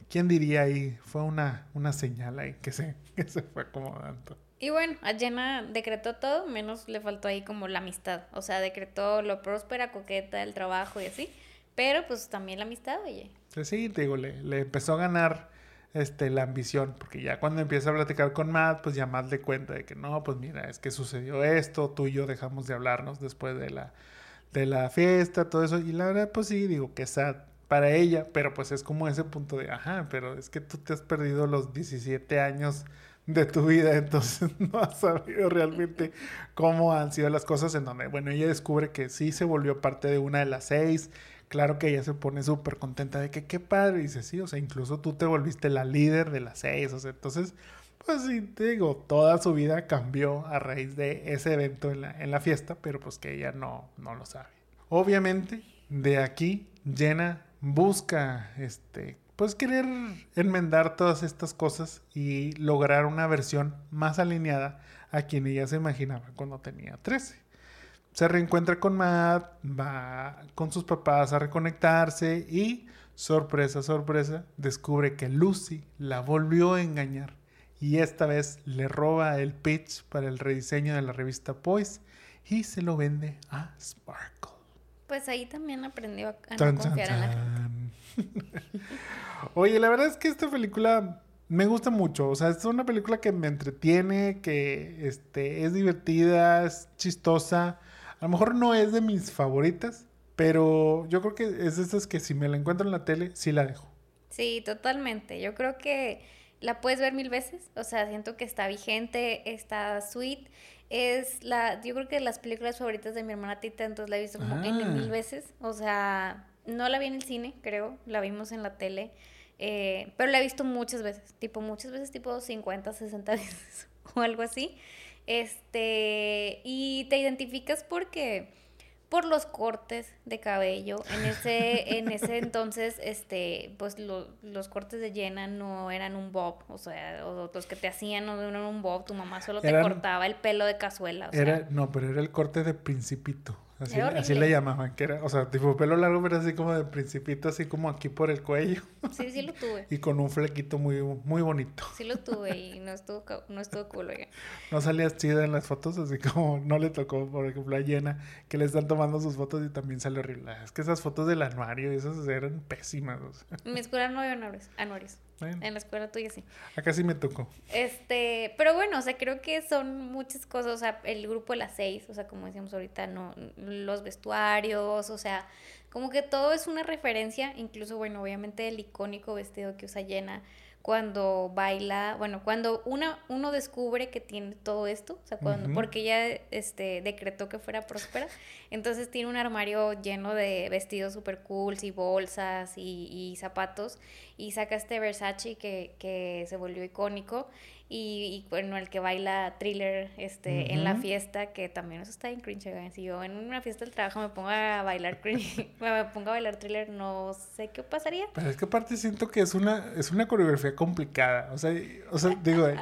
¿Quién diría ahí? Fue una, una señal ahí que se, que se fue acomodando. Y bueno, a Jenna decretó todo, menos le faltó ahí como la amistad. O sea, decretó lo próspera, coqueta, el trabajo y así. Pero pues también la amistad, oye. Sí, te digo, le, le empezó a ganar este, la ambición, porque ya cuando empieza a platicar con Matt, pues ya Matt le cuenta de que no, pues mira, es que sucedió esto, tú y yo dejamos de hablarnos después de la, de la fiesta, todo eso, y la verdad, pues sí, digo que sad para ella, pero pues es como ese punto de, ajá, pero es que tú te has perdido los 17 años de tu vida, entonces no has sabido realmente cómo han sido las cosas en donde, bueno, ella descubre que sí se volvió parte de una de las seis, claro que ella se pone súper contenta de que qué padre, y dice, sí, o sea, incluso tú te volviste la líder de las seis, o sea, entonces, pues sí, te digo, toda su vida cambió a raíz de ese evento en la, en la fiesta, pero pues que ella no, no lo sabe. Obviamente, de aquí, Jenna busca, este, pues querer enmendar todas estas cosas y lograr una versión más alineada a quien ella se imaginaba cuando tenía 13 se reencuentra con Matt, va con sus papás a reconectarse y, sorpresa, sorpresa, descubre que Lucy la volvió a engañar y esta vez le roba el pitch para el rediseño de la revista Poise y se lo vende a Sparkle. Pues ahí también aprendió a, no confiar en la gente. Oye, la verdad es que esta película me gusta mucho. O sea, es una película que me entretiene, que este, es divertida, es chistosa. A lo mejor no es de mis favoritas, pero yo creo que es de esas que si me la encuentro en la tele, sí la dejo. Sí, totalmente. Yo creo que la puedes ver mil veces. O sea, siento que está vigente, está sweet. Es la, yo creo que las películas favoritas de mi hermana Tita, entonces la he visto como mil ah. veces. O sea, no la vi en el cine, creo, la vimos en la tele. Eh, pero la he visto muchas veces, tipo muchas veces, tipo 50, 60 veces o algo así. Este, y te identificas porque por los cortes de cabello. En ese, en ese entonces, este, pues los cortes de Jenna no eran un bob, o sea, o los que te hacían no eran un bob, tu mamá solo te cortaba el pelo de cazuela. era, no, pero era el corte de principito. Así, así, le llamaban, que era, o sea, tipo pelo largo, pero así como de principito, así como aquí por el cuello. Sí, sí lo tuve. y con un flequito muy, muy bonito. Sí lo tuve y no estuvo, no estuvo cool, oiga. No salías chida en las fotos, así como no le tocó, por ejemplo, a Llena, que le están tomando sus fotos y también sale horrible. Es que esas fotos del anuario, esas eran pésimas. En mi escuela no había anuarios. En la escuela tuya sí. Acá sí me tocó. Este, pero bueno, o sea, creo que son muchas cosas, o sea, el grupo de las seis, o sea, como decíamos ahorita, no, los vestuarios, o sea, como que todo es una referencia, incluso, bueno, obviamente el icónico vestido que usa Llena cuando baila, bueno, cuando una, uno descubre que tiene todo esto, o sea, cuando, porque ella este, decretó que fuera próspera, entonces tiene un armario lleno de vestidos super cool y bolsas y, y zapatos, y saca este Versace que, que se volvió icónico, y, bueno, el que baila thriller este, en la fiesta, que también eso está en cringe, si yo en una fiesta del trabajo me pongo a bailar me pongo a bailar thriller, no sé qué pasaría. Pero es que aparte siento que es una, es una coreografía complicada, o sea, o sea digo, eh,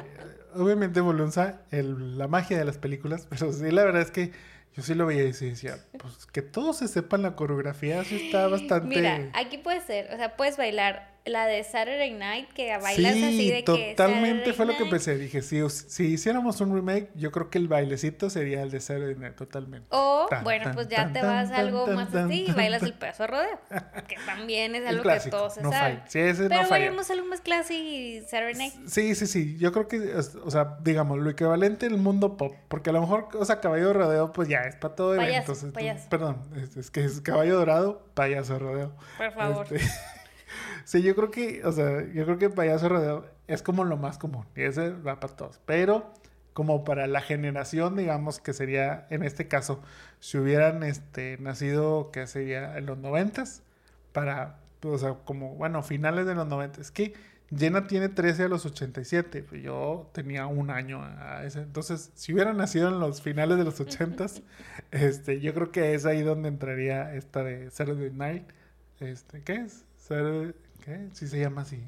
obviamente volunza el, la magia de las películas, pero sí, la verdad es que yo sí lo veía y decía, pues que todos se sepan la coreografía, eso está bastante... Mira, aquí puede ser, o sea, puedes bailar la de Saturday Night, que bailas sí, así de que... totalmente Saturday fue lo que pensé. Dije, si, si hiciéramos un remake, yo creo que el bailecito sería el de Saturday Night, totalmente. O, Tan, bueno, pues ya tan, te tan, vas a algo más así y bailas el pedazo de rodeo, que también es El algo clásico, que todos se no saben. Sí, ese Pero no algo más clásico y Saturday Night. Sí, sí, sí. Yo creo que, o sea, digamos, lo equivalente al mundo pop. Porque a lo mejor, o sea, caballo de rodeo, pues ya es para todo Payaso, evento. Entonces, payaso. Perdón, es, es que es caballo dorado, payaso de rodeo. Por favor. Este, sí, yo creo que, o sea, yo creo que payaso de rodeo es como lo más común. Y ese va para todos. Pero, como para la generación, digamos, que sería, en este caso, si hubieran este, nacido, que sería en los noventas, para, o sea, como, bueno, finales de los 90. Es que Jenna tiene 13 a los 87. pues Yo tenía un año a ese. Entonces, si hubiera nacido en los finales de los 80s, este, yo creo que es ahí donde entraría esta de Saturday Night. Este, ¿qué es? Saturday- ¿Qué? Sí se llama así.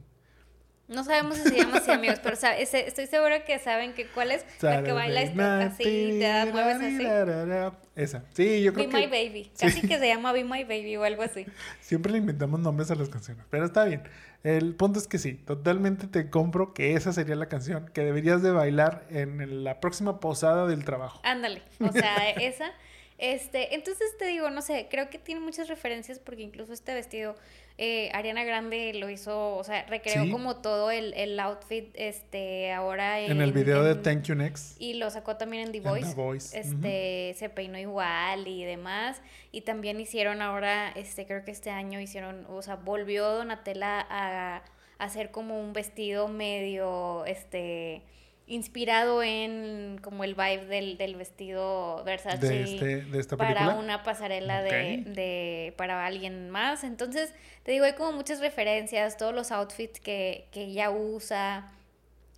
No sabemos si se llama así, amigos, pero estoy segura que saben que cuál es la que baila Night, así, te da, mueves así. Esa. Sí, yo Be creo My que Baby. Casi que se llama Be My Baby o algo así. siempre le inventamos nombres a las canciones. Pero está bien. El punto es que sí, totalmente te compro que esa sería la canción que deberías de bailar en la próxima posada del trabajo. Ándale, o sea, esa. Este, entonces te digo, no sé, creo que tiene muchas referencias porque incluso este vestido, eh, Ariana Grande lo hizo, o sea, recreó Sí. como todo el, el outfit, este, ahora en... En el video de Thank You Next. Y lo sacó también en The Voice. The Voice, Este, se peinó igual y demás. Y también hicieron ahora, este, creo que este año hicieron, o sea, volvió Donatella a, a hacer como un vestido medio, este, inspirado en como el vibe del, del vestido Versace De, este, de esta para una pasarela de, para alguien más. Entonces, te digo, hay como muchas referencias, todos los outfits que, que ella usa.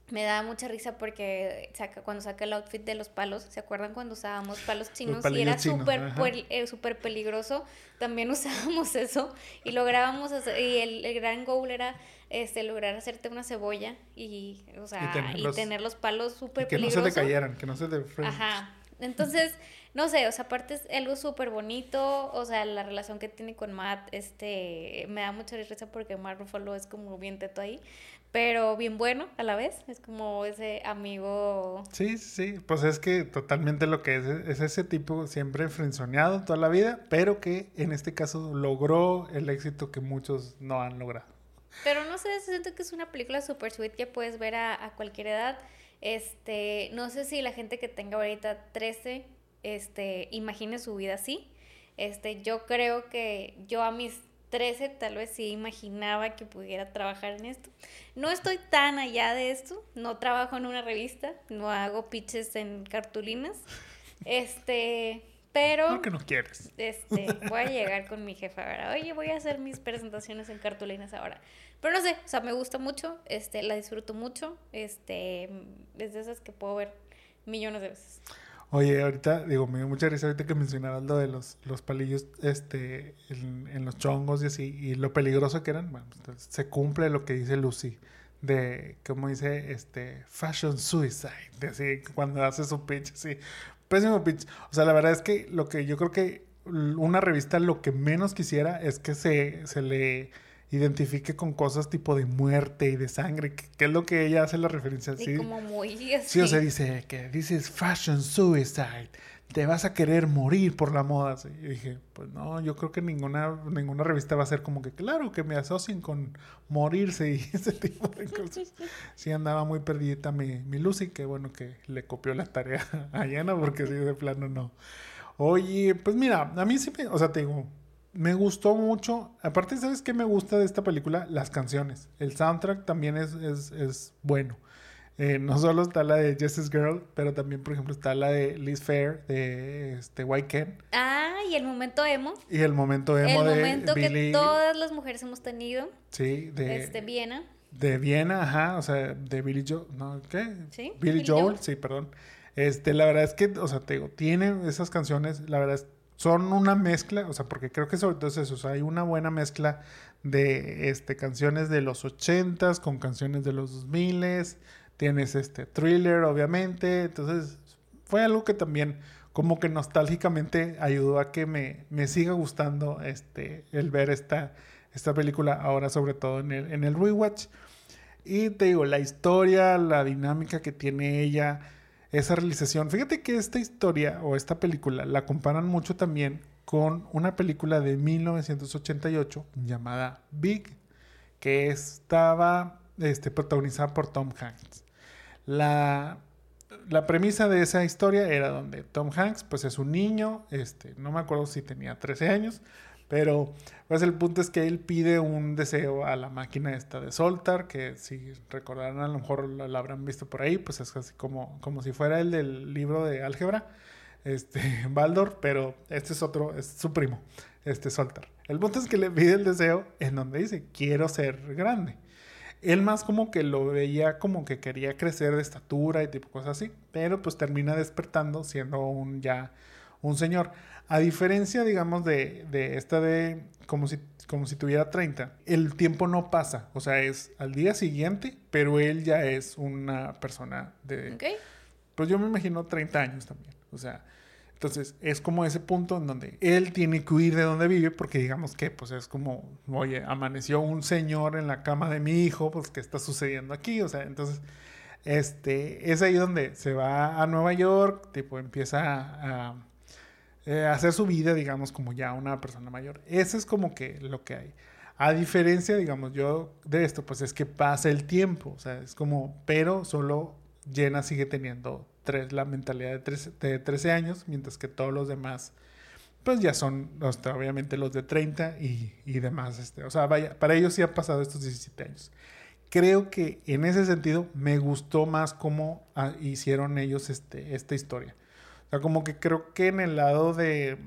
Me da mucha risa porque saca, cuando saca el outfit de los palos, ¿se acuerdan cuando usábamos palos chinos? y era súper eh, súper peligroso. También usábamos eso y lográbamos hacer, y el, el gran goal era este lograr hacerte una cebolla y, o sea, y tener, los, los- palos súper que no peligrosos. se te cayeran, que no se te Ajá. Entonces, no sé, o sea, aparte es algo súper bonito, o sea, la relación que tiene con Matt, este, me da mucha risa porque Matt Ruffalo es como bien teto ahí, pero bien bueno a la vez, es como ese amigo... Sí, sí, sí. Pues es que totalmente lo que es, es ese tipo siempre frenzoneado toda la vida, pero que en este caso logró el éxito que muchos no han logrado. Pero no sé, siento que es una película súper sweet que puedes ver a, a cualquier edad. Este, no sé si la gente que tenga ahorita 13, este, imagine su vida así. Este, yo creo que yo a mis 13 tal vez sí imaginaba que pudiera trabajar en esto. No estoy tan allá de esto, no trabajo en una revista, no hago pitches en cartulinas. Este, pero No que no quieres. este, voy a llegar con mi jefa ahora. Oye, voy a hacer mis presentaciones en cartulinas ahora. Pero no sé, o sea, me gusta mucho, este, la disfruto mucho, este, es de esas que puedo ver millones de veces. Oye, ahorita, digo, me dio mucha risa ahorita que mencionabas lo de los, los palillos este, en, en los chongos y así, y lo peligroso que eran. Bueno, pues, se cumple lo que dice Lucy, de, como dice, este, fashion suicide, de así, cuando hace su pitch, así, pésimo pitch. O sea, la verdad es que lo que yo creo que una revista lo que menos quisiera es que se, se le identifique con cosas tipo de muerte y de sangre, que, que es lo que ella hace la referencia. Y ¿sí? como muy así. Sí, o sea, dice que dices fashion suicide. Te vas a querer morir por la moda. Sí, Y dije, pues no, yo creo que ninguna, ninguna revista va a ser como que, claro, que me asocien con morirse y ese tipo de cosas. Sí, andaba muy perdidita mi, mi Lucy, que bueno que le copió la tarea a Yana, porque sí, de plano no. Oye, pues mira, a mí sí me, o sea, te digo, me gustó mucho. Aparte, ¿sabes qué me gusta de esta película? Las canciones. El soundtrack también es, es, es bueno. Eh, no solo está la de Justice Girl, pero también, por ejemplo, está la de Liz Fair, de este, White Ken. Ah, y el momento emo. Y el momento emo el de momento que todas las mujeres hemos tenido. Sí, de, este, Viena. de Viena, ajá, o sea, de Billy Joel, ¿no? ¿Qué? Sí, Billy, Billy Joel, Joel. sí, perdón. Este, la verdad es que, o sea, te digo, tiene esas canciones, la verdad es, son una mezcla, o sea, porque creo que sobre todo es eso, hay una buena mezcla de este, canciones de los ochentas con canciones de los 2000 tienes este thriller, obviamente, entonces fue algo que también como que nostálgicamente ayudó a que me, me siga gustando este, el ver esta, esta película ahora sobre todo en el, en el rewatch. Y te digo, la historia, la dinámica que tiene ella, esa realización. Fíjate que esta historia o esta película la comparan mucho también con una película de 1988 llamada Big, que estaba este, protagonizada por Tom Hanks. La, la premisa de esa historia era donde Tom Hanks pues es un niño, este, no me acuerdo si tenía 13 años, pero pues el punto es que él pide un deseo a la máquina esta de Soltar, que si recordarán a lo mejor la, habrán visto por ahí, pues es así como, como si fuera el del libro de álgebra, este, Baldor, pero este es otro, es su primo, este Soltar. El punto es que le pide el deseo en donde dice, quiero ser grande. Él más como que lo veía como que quería crecer de estatura y tipo cosas así, pero pues termina despertando siendo un ya un señor. A diferencia, digamos, de, de esta de como si, como si tuviera 30, el tiempo no pasa. O sea, es al día siguiente, pero él ya es una persona de... Pues yo me imagino 30 años también. O sea, entonces es como ese punto en donde él tiene que huir de donde vive porque digamos que pues es como, oye, amaneció un señor en la cama de mi hijo, pues ¿qué está sucediendo aquí? O sea, entonces este, es ahí donde se va a Nueva York, tipo empieza a eh, hacer su vida, digamos, como ya una persona mayor. Eso es como que lo que hay. A diferencia, digamos, yo de esto, pues es que pasa el tiempo, o sea, es como, pero solo Jenna sigue teniendo tres, la mentalidad de, tres, de 13 años, mientras que todos los demás, pues ya son, obviamente, los de 30 y, y demás. Este, o sea, vaya, para ellos sí han pasado estos 17 años. Creo que en ese sentido me gustó más cómo ah, hicieron ellos este, esta historia. O sea, como que creo que en el lado de,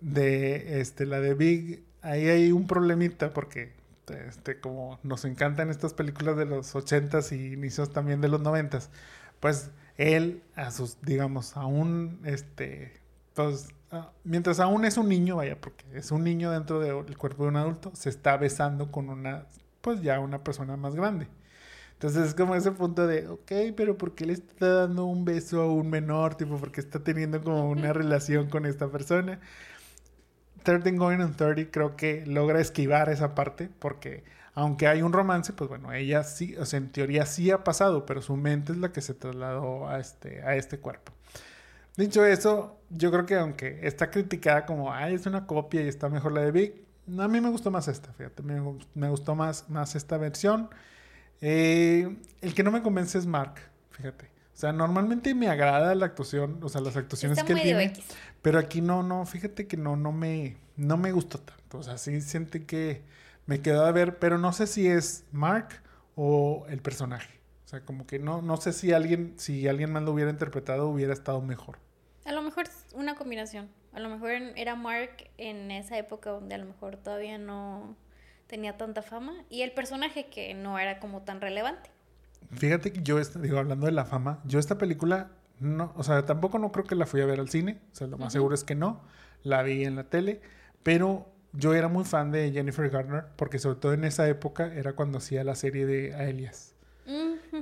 de este, la de Big, ahí hay un problemita porque este, como nos encantan estas películas de los 80s y inicios también de los 90s, pues él a sus, digamos, aún, este, pues, mientras aún es un niño, vaya, porque es un niño dentro del cuerpo de un adulto, se está besando con una, pues ya una persona más grande. Entonces es como ese punto de, ok, pero ¿por qué le está dando un beso a un menor? Tipo, porque está teniendo como una relación con esta persona. 13 Going on 30 creo que logra esquivar esa parte porque aunque hay un romance, pues bueno, ella sí, o sea, en teoría sí ha pasado, pero su mente es la que se trasladó a este, a este cuerpo. Dicho eso, yo creo que aunque está criticada como, ay, es una copia y está mejor la de Vic, a mí me gustó más esta, fíjate, me, me gustó más, más esta versión. Eh, el que no me convence es Mark, fíjate. O sea, normalmente me agrada la actuación, o sea, las actuaciones que él tiene. Pero aquí no, no, fíjate que no, no me, no me gustó tanto. O sea, sí siente que me quedó a ver, pero no sé si es Mark o el personaje. O sea, como que no, no sé si alguien, si alguien más lo hubiera interpretado, hubiera estado mejor. A lo mejor es una combinación. A lo mejor era Mark en esa época donde a lo mejor todavía no tenía tanta fama y el personaje que no era como tan relevante. Fíjate que yo, digo, hablando de la fama, yo esta película, no, o sea, tampoco no creo que la fui a ver al cine, o sea, lo más seguro es que no, la vi en la tele, pero yo era muy fan de Jennifer Garner, porque sobre todo en esa época era cuando hacía la serie de Aelias.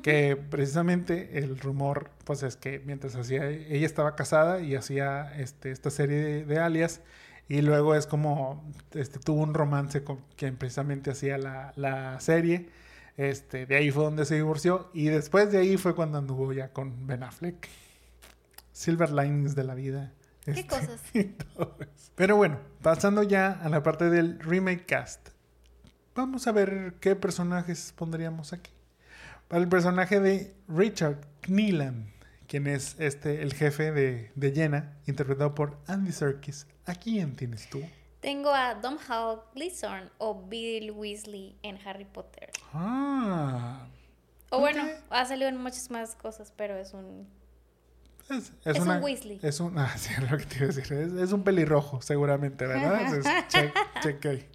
Que precisamente el rumor, pues es que mientras hacía, ella estaba casada y hacía este, esta serie de, de Alias, y luego es como, este, tuvo un romance con quien precisamente hacía la, la, serie. Este, de ahí fue donde se divorció. Y después de ahí fue cuando anduvo ya con Ben Affleck. Silver Linings de la vida. ¿Qué este, cosas? Pero bueno, pasando ya a la parte del remake cast. Vamos a ver qué personajes pondríamos aquí. Para el personaje de Richard Kneeland quien es este, el jefe de, de Jenna, interpretado por Andy Serkis. ¿A quién tienes tú? Tengo a Dom Hall Gleason o Bill Weasley en Harry Potter. Ah. O bueno, ha salido en muchas más cosas, pero es un. Es, un Weasley. Es un. Ah, sí, lo que te iba a decir. Es, un pelirrojo, seguramente, ¿verdad? es, check, check ahí.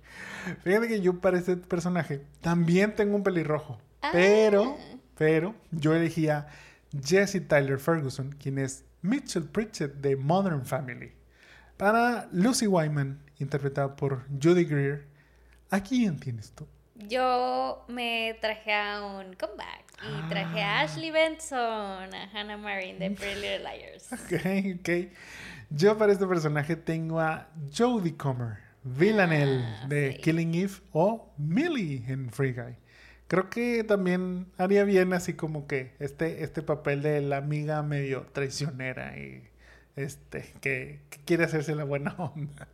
Fíjate que yo para este personaje también tengo un pelirrojo. Ah. Pero, pero, yo elegía Jesse Tyler Ferguson, quien es Mitchell Pritchett de Modern Family. Para Lucy Wyman, interpretada por Judy Greer, ¿a quién tienes tú? Yo me traje a un comeback y traje a Ah. Ashley Benson, a Hannah Marin de Pretty Little Liars. Ok, ok. Yo para este personaje tengo a Jodie Comer, Villanelle Ah, de sí. Killing Eve o Millie en Free Guy. Creo que también haría bien así como que este, este papel de la amiga medio traicionera y este que, que quiere hacerse la buena onda.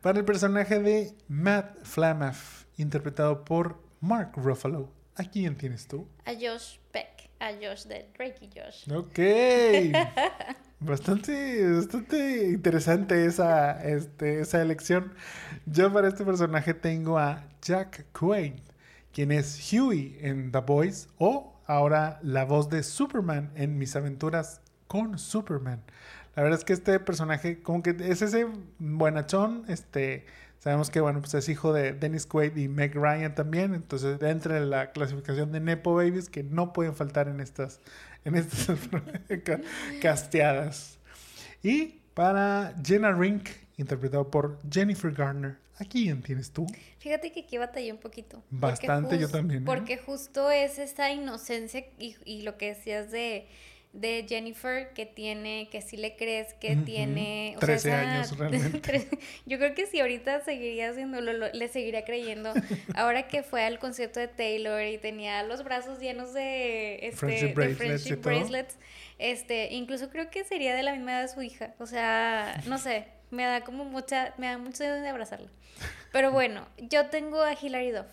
Para el personaje de Matt Flamaff, interpretado por Mark Ruffalo. ¿A quién tienes tú? A Josh Peck, a Josh de Drake y Josh. Ok. Bastante, bastante interesante esa, este, esa elección. Yo para este personaje tengo a Jack Quaid, quien es Huey en The Boys o ahora la voz de Superman en Mis aventuras con Superman. La verdad es que este personaje como que es ese buenachón, este... Sabemos que, bueno, pues es hijo de Dennis Quaid y Meg Ryan también. Entonces, entra en la clasificación de Nepo Babies que no pueden faltar en estas, en estas ca- casteadas. Y para Jenna Rink, interpretado por Jennifer Garner. ¿A quién tienes tú? Fíjate que aquí batallé un poquito. Bastante, yo también, ¿eh? Porque justo es esa inocencia y, y lo que decías de, de Jennifer, que tiene, que sí le crees, que tiene... 13 años, realmente. Yo creo que si ahorita seguiría haciéndolo, lo- le seguiría creyendo. Ahora que fue al concierto de Taylor y tenía los brazos llenos de, este, Friendship de friendship bracelets, este, incluso creo que sería de la misma edad de su hija. O sea, no sé, me da como mucha, me da mucho de abrazarla. Pero bueno, yo tengo a Hilary Duff.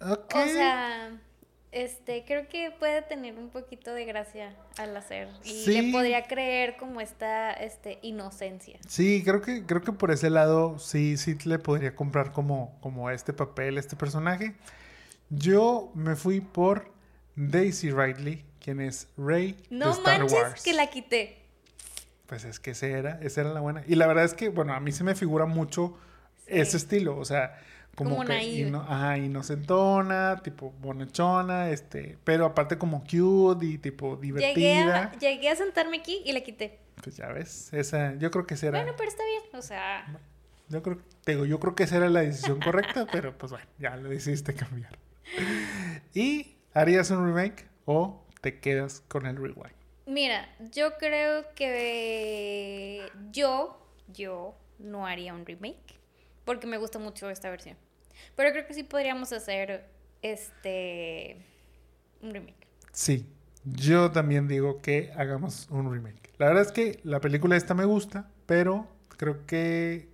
Ok. O sea, este, creo que puede tener un poquito de gracia al hacer. Y Sí. le podría creer como esta este, inocencia. Sí, creo que, creo que por ese lado sí, sí le podría comprar como, como este papel, este personaje. Yo me fui por Daisy Ridley, quien es Rey No de Star manches Wars. que la quité. Pues es que esa era, esa era la buena. Y la verdad es que, bueno, a mí se me figura mucho Sí. ese estilo, o sea, como, Como que ino- ajá, inocentona, tipo bonachona, este, pero aparte como cute y tipo divertida. Llegué a, llegué a sentarme aquí y la quité. Pues ya ves, esa, yo creo que esa era, Bueno, pero está bien. O sea, yo creo, te digo, yo creo que esa era la decisión correcta, pero pues bueno, ya lo decidiste cambiar. ¿Y harías un remake o te quedas con el rewind? mira, yo creo que yo, yo no haría un remake. Porque me gusta mucho esta versión. Pero creo que sí podríamos hacer este un remake. Sí, yo también digo que hagamos un remake. La verdad es que la película esta me gusta, pero creo que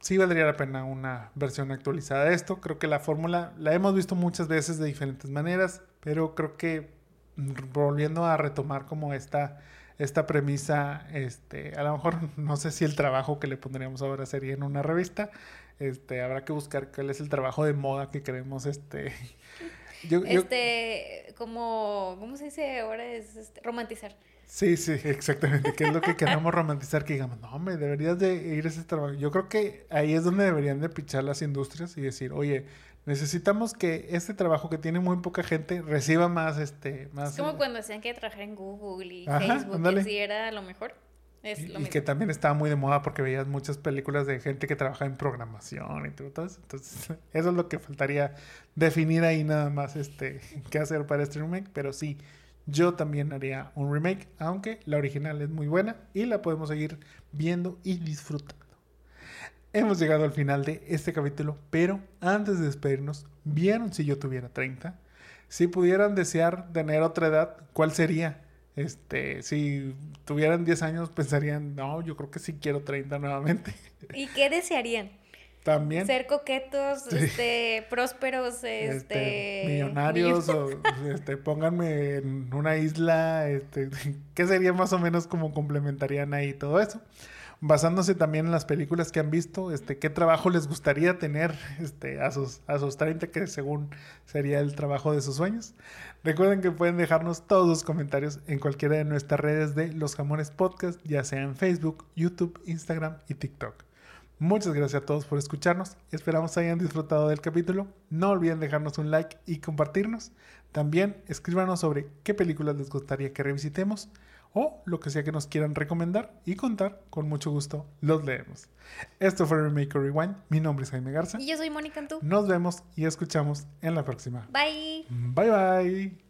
sí valdría la pena una versión actualizada de esto. Creo que la fórmula la hemos visto muchas veces de diferentes maneras, pero creo que mm, volviendo a retomar como esta, esta premisa, este, a lo mejor no sé si el trabajo que le pondríamos ahora sería en una revista. Este, habrá que buscar cuál es el trabajo de moda que queremos este yo- yo- Este, como, ¿cómo se dice ahora? Es este, romantizar. Sí, sí, exactamente. ¿Qué es lo que queremos romantizar? Que digamos, no, hombre, deberías de ir a ese trabajo. Yo creo que ahí es donde deberían de pichar las industrias y decir, oye, necesitamos que este trabajo que tiene muy poca gente reciba más, este, más... Es como cuando decían que trabajar en Google y Ajá, Facebook, que sí era lo mejor. Es y, lo y mismo. que también estaba muy de moda porque veías muchas películas de gente que trabaja en programación y todo eso. Entonces, eso es lo que faltaría definir ahí nada más, este, qué hacer para este remake. Pero sí, yo también haría un remake, aunque la original es muy buena y la podemos seguir viendo y disfrutando. Hemos llegado al final de este capítulo, pero antes de despedirnos, ¿vieron si yo tuviera 30? Si pudieran desear tener otra edad, ¿cuál sería? Este, si tuvieran 10 años, pensarían, no, yo creo que sí quiero 30 nuevamente. ¿Y qué desearían? También. Ser coquetos, Sí. este, prósperos, este, este, millonarios o este, pónganme en una isla, este, ¿qué sería más o menos como complementarían ahí todo eso? Basándose también en las películas que han visto, este, ¿qué trabajo les gustaría tener este, a, sus, a sus 30, que según sería el trabajo de sus sueños? Recuerden que pueden dejarnos todos sus comentarios en cualquiera de nuestras redes de Los Jamones Podcast, ya sea en Facebook, YouTube, Instagram y TikTok. Muchas gracias a todos por escucharnos. Esperamos hayan disfrutado del capítulo. No olviden dejarnos un like y compartirnos. También escríbanos sobre qué películas les gustaría que revisitemos o lo que sea que nos quieran recomendar y contar, con mucho gusto los leemos. Esto fue Remake Rewind. Mi nombre es Jaime Garza. Y yo soy Mónica Antú. Nos vemos y escuchamos en la próxima. Bye. Bye bye.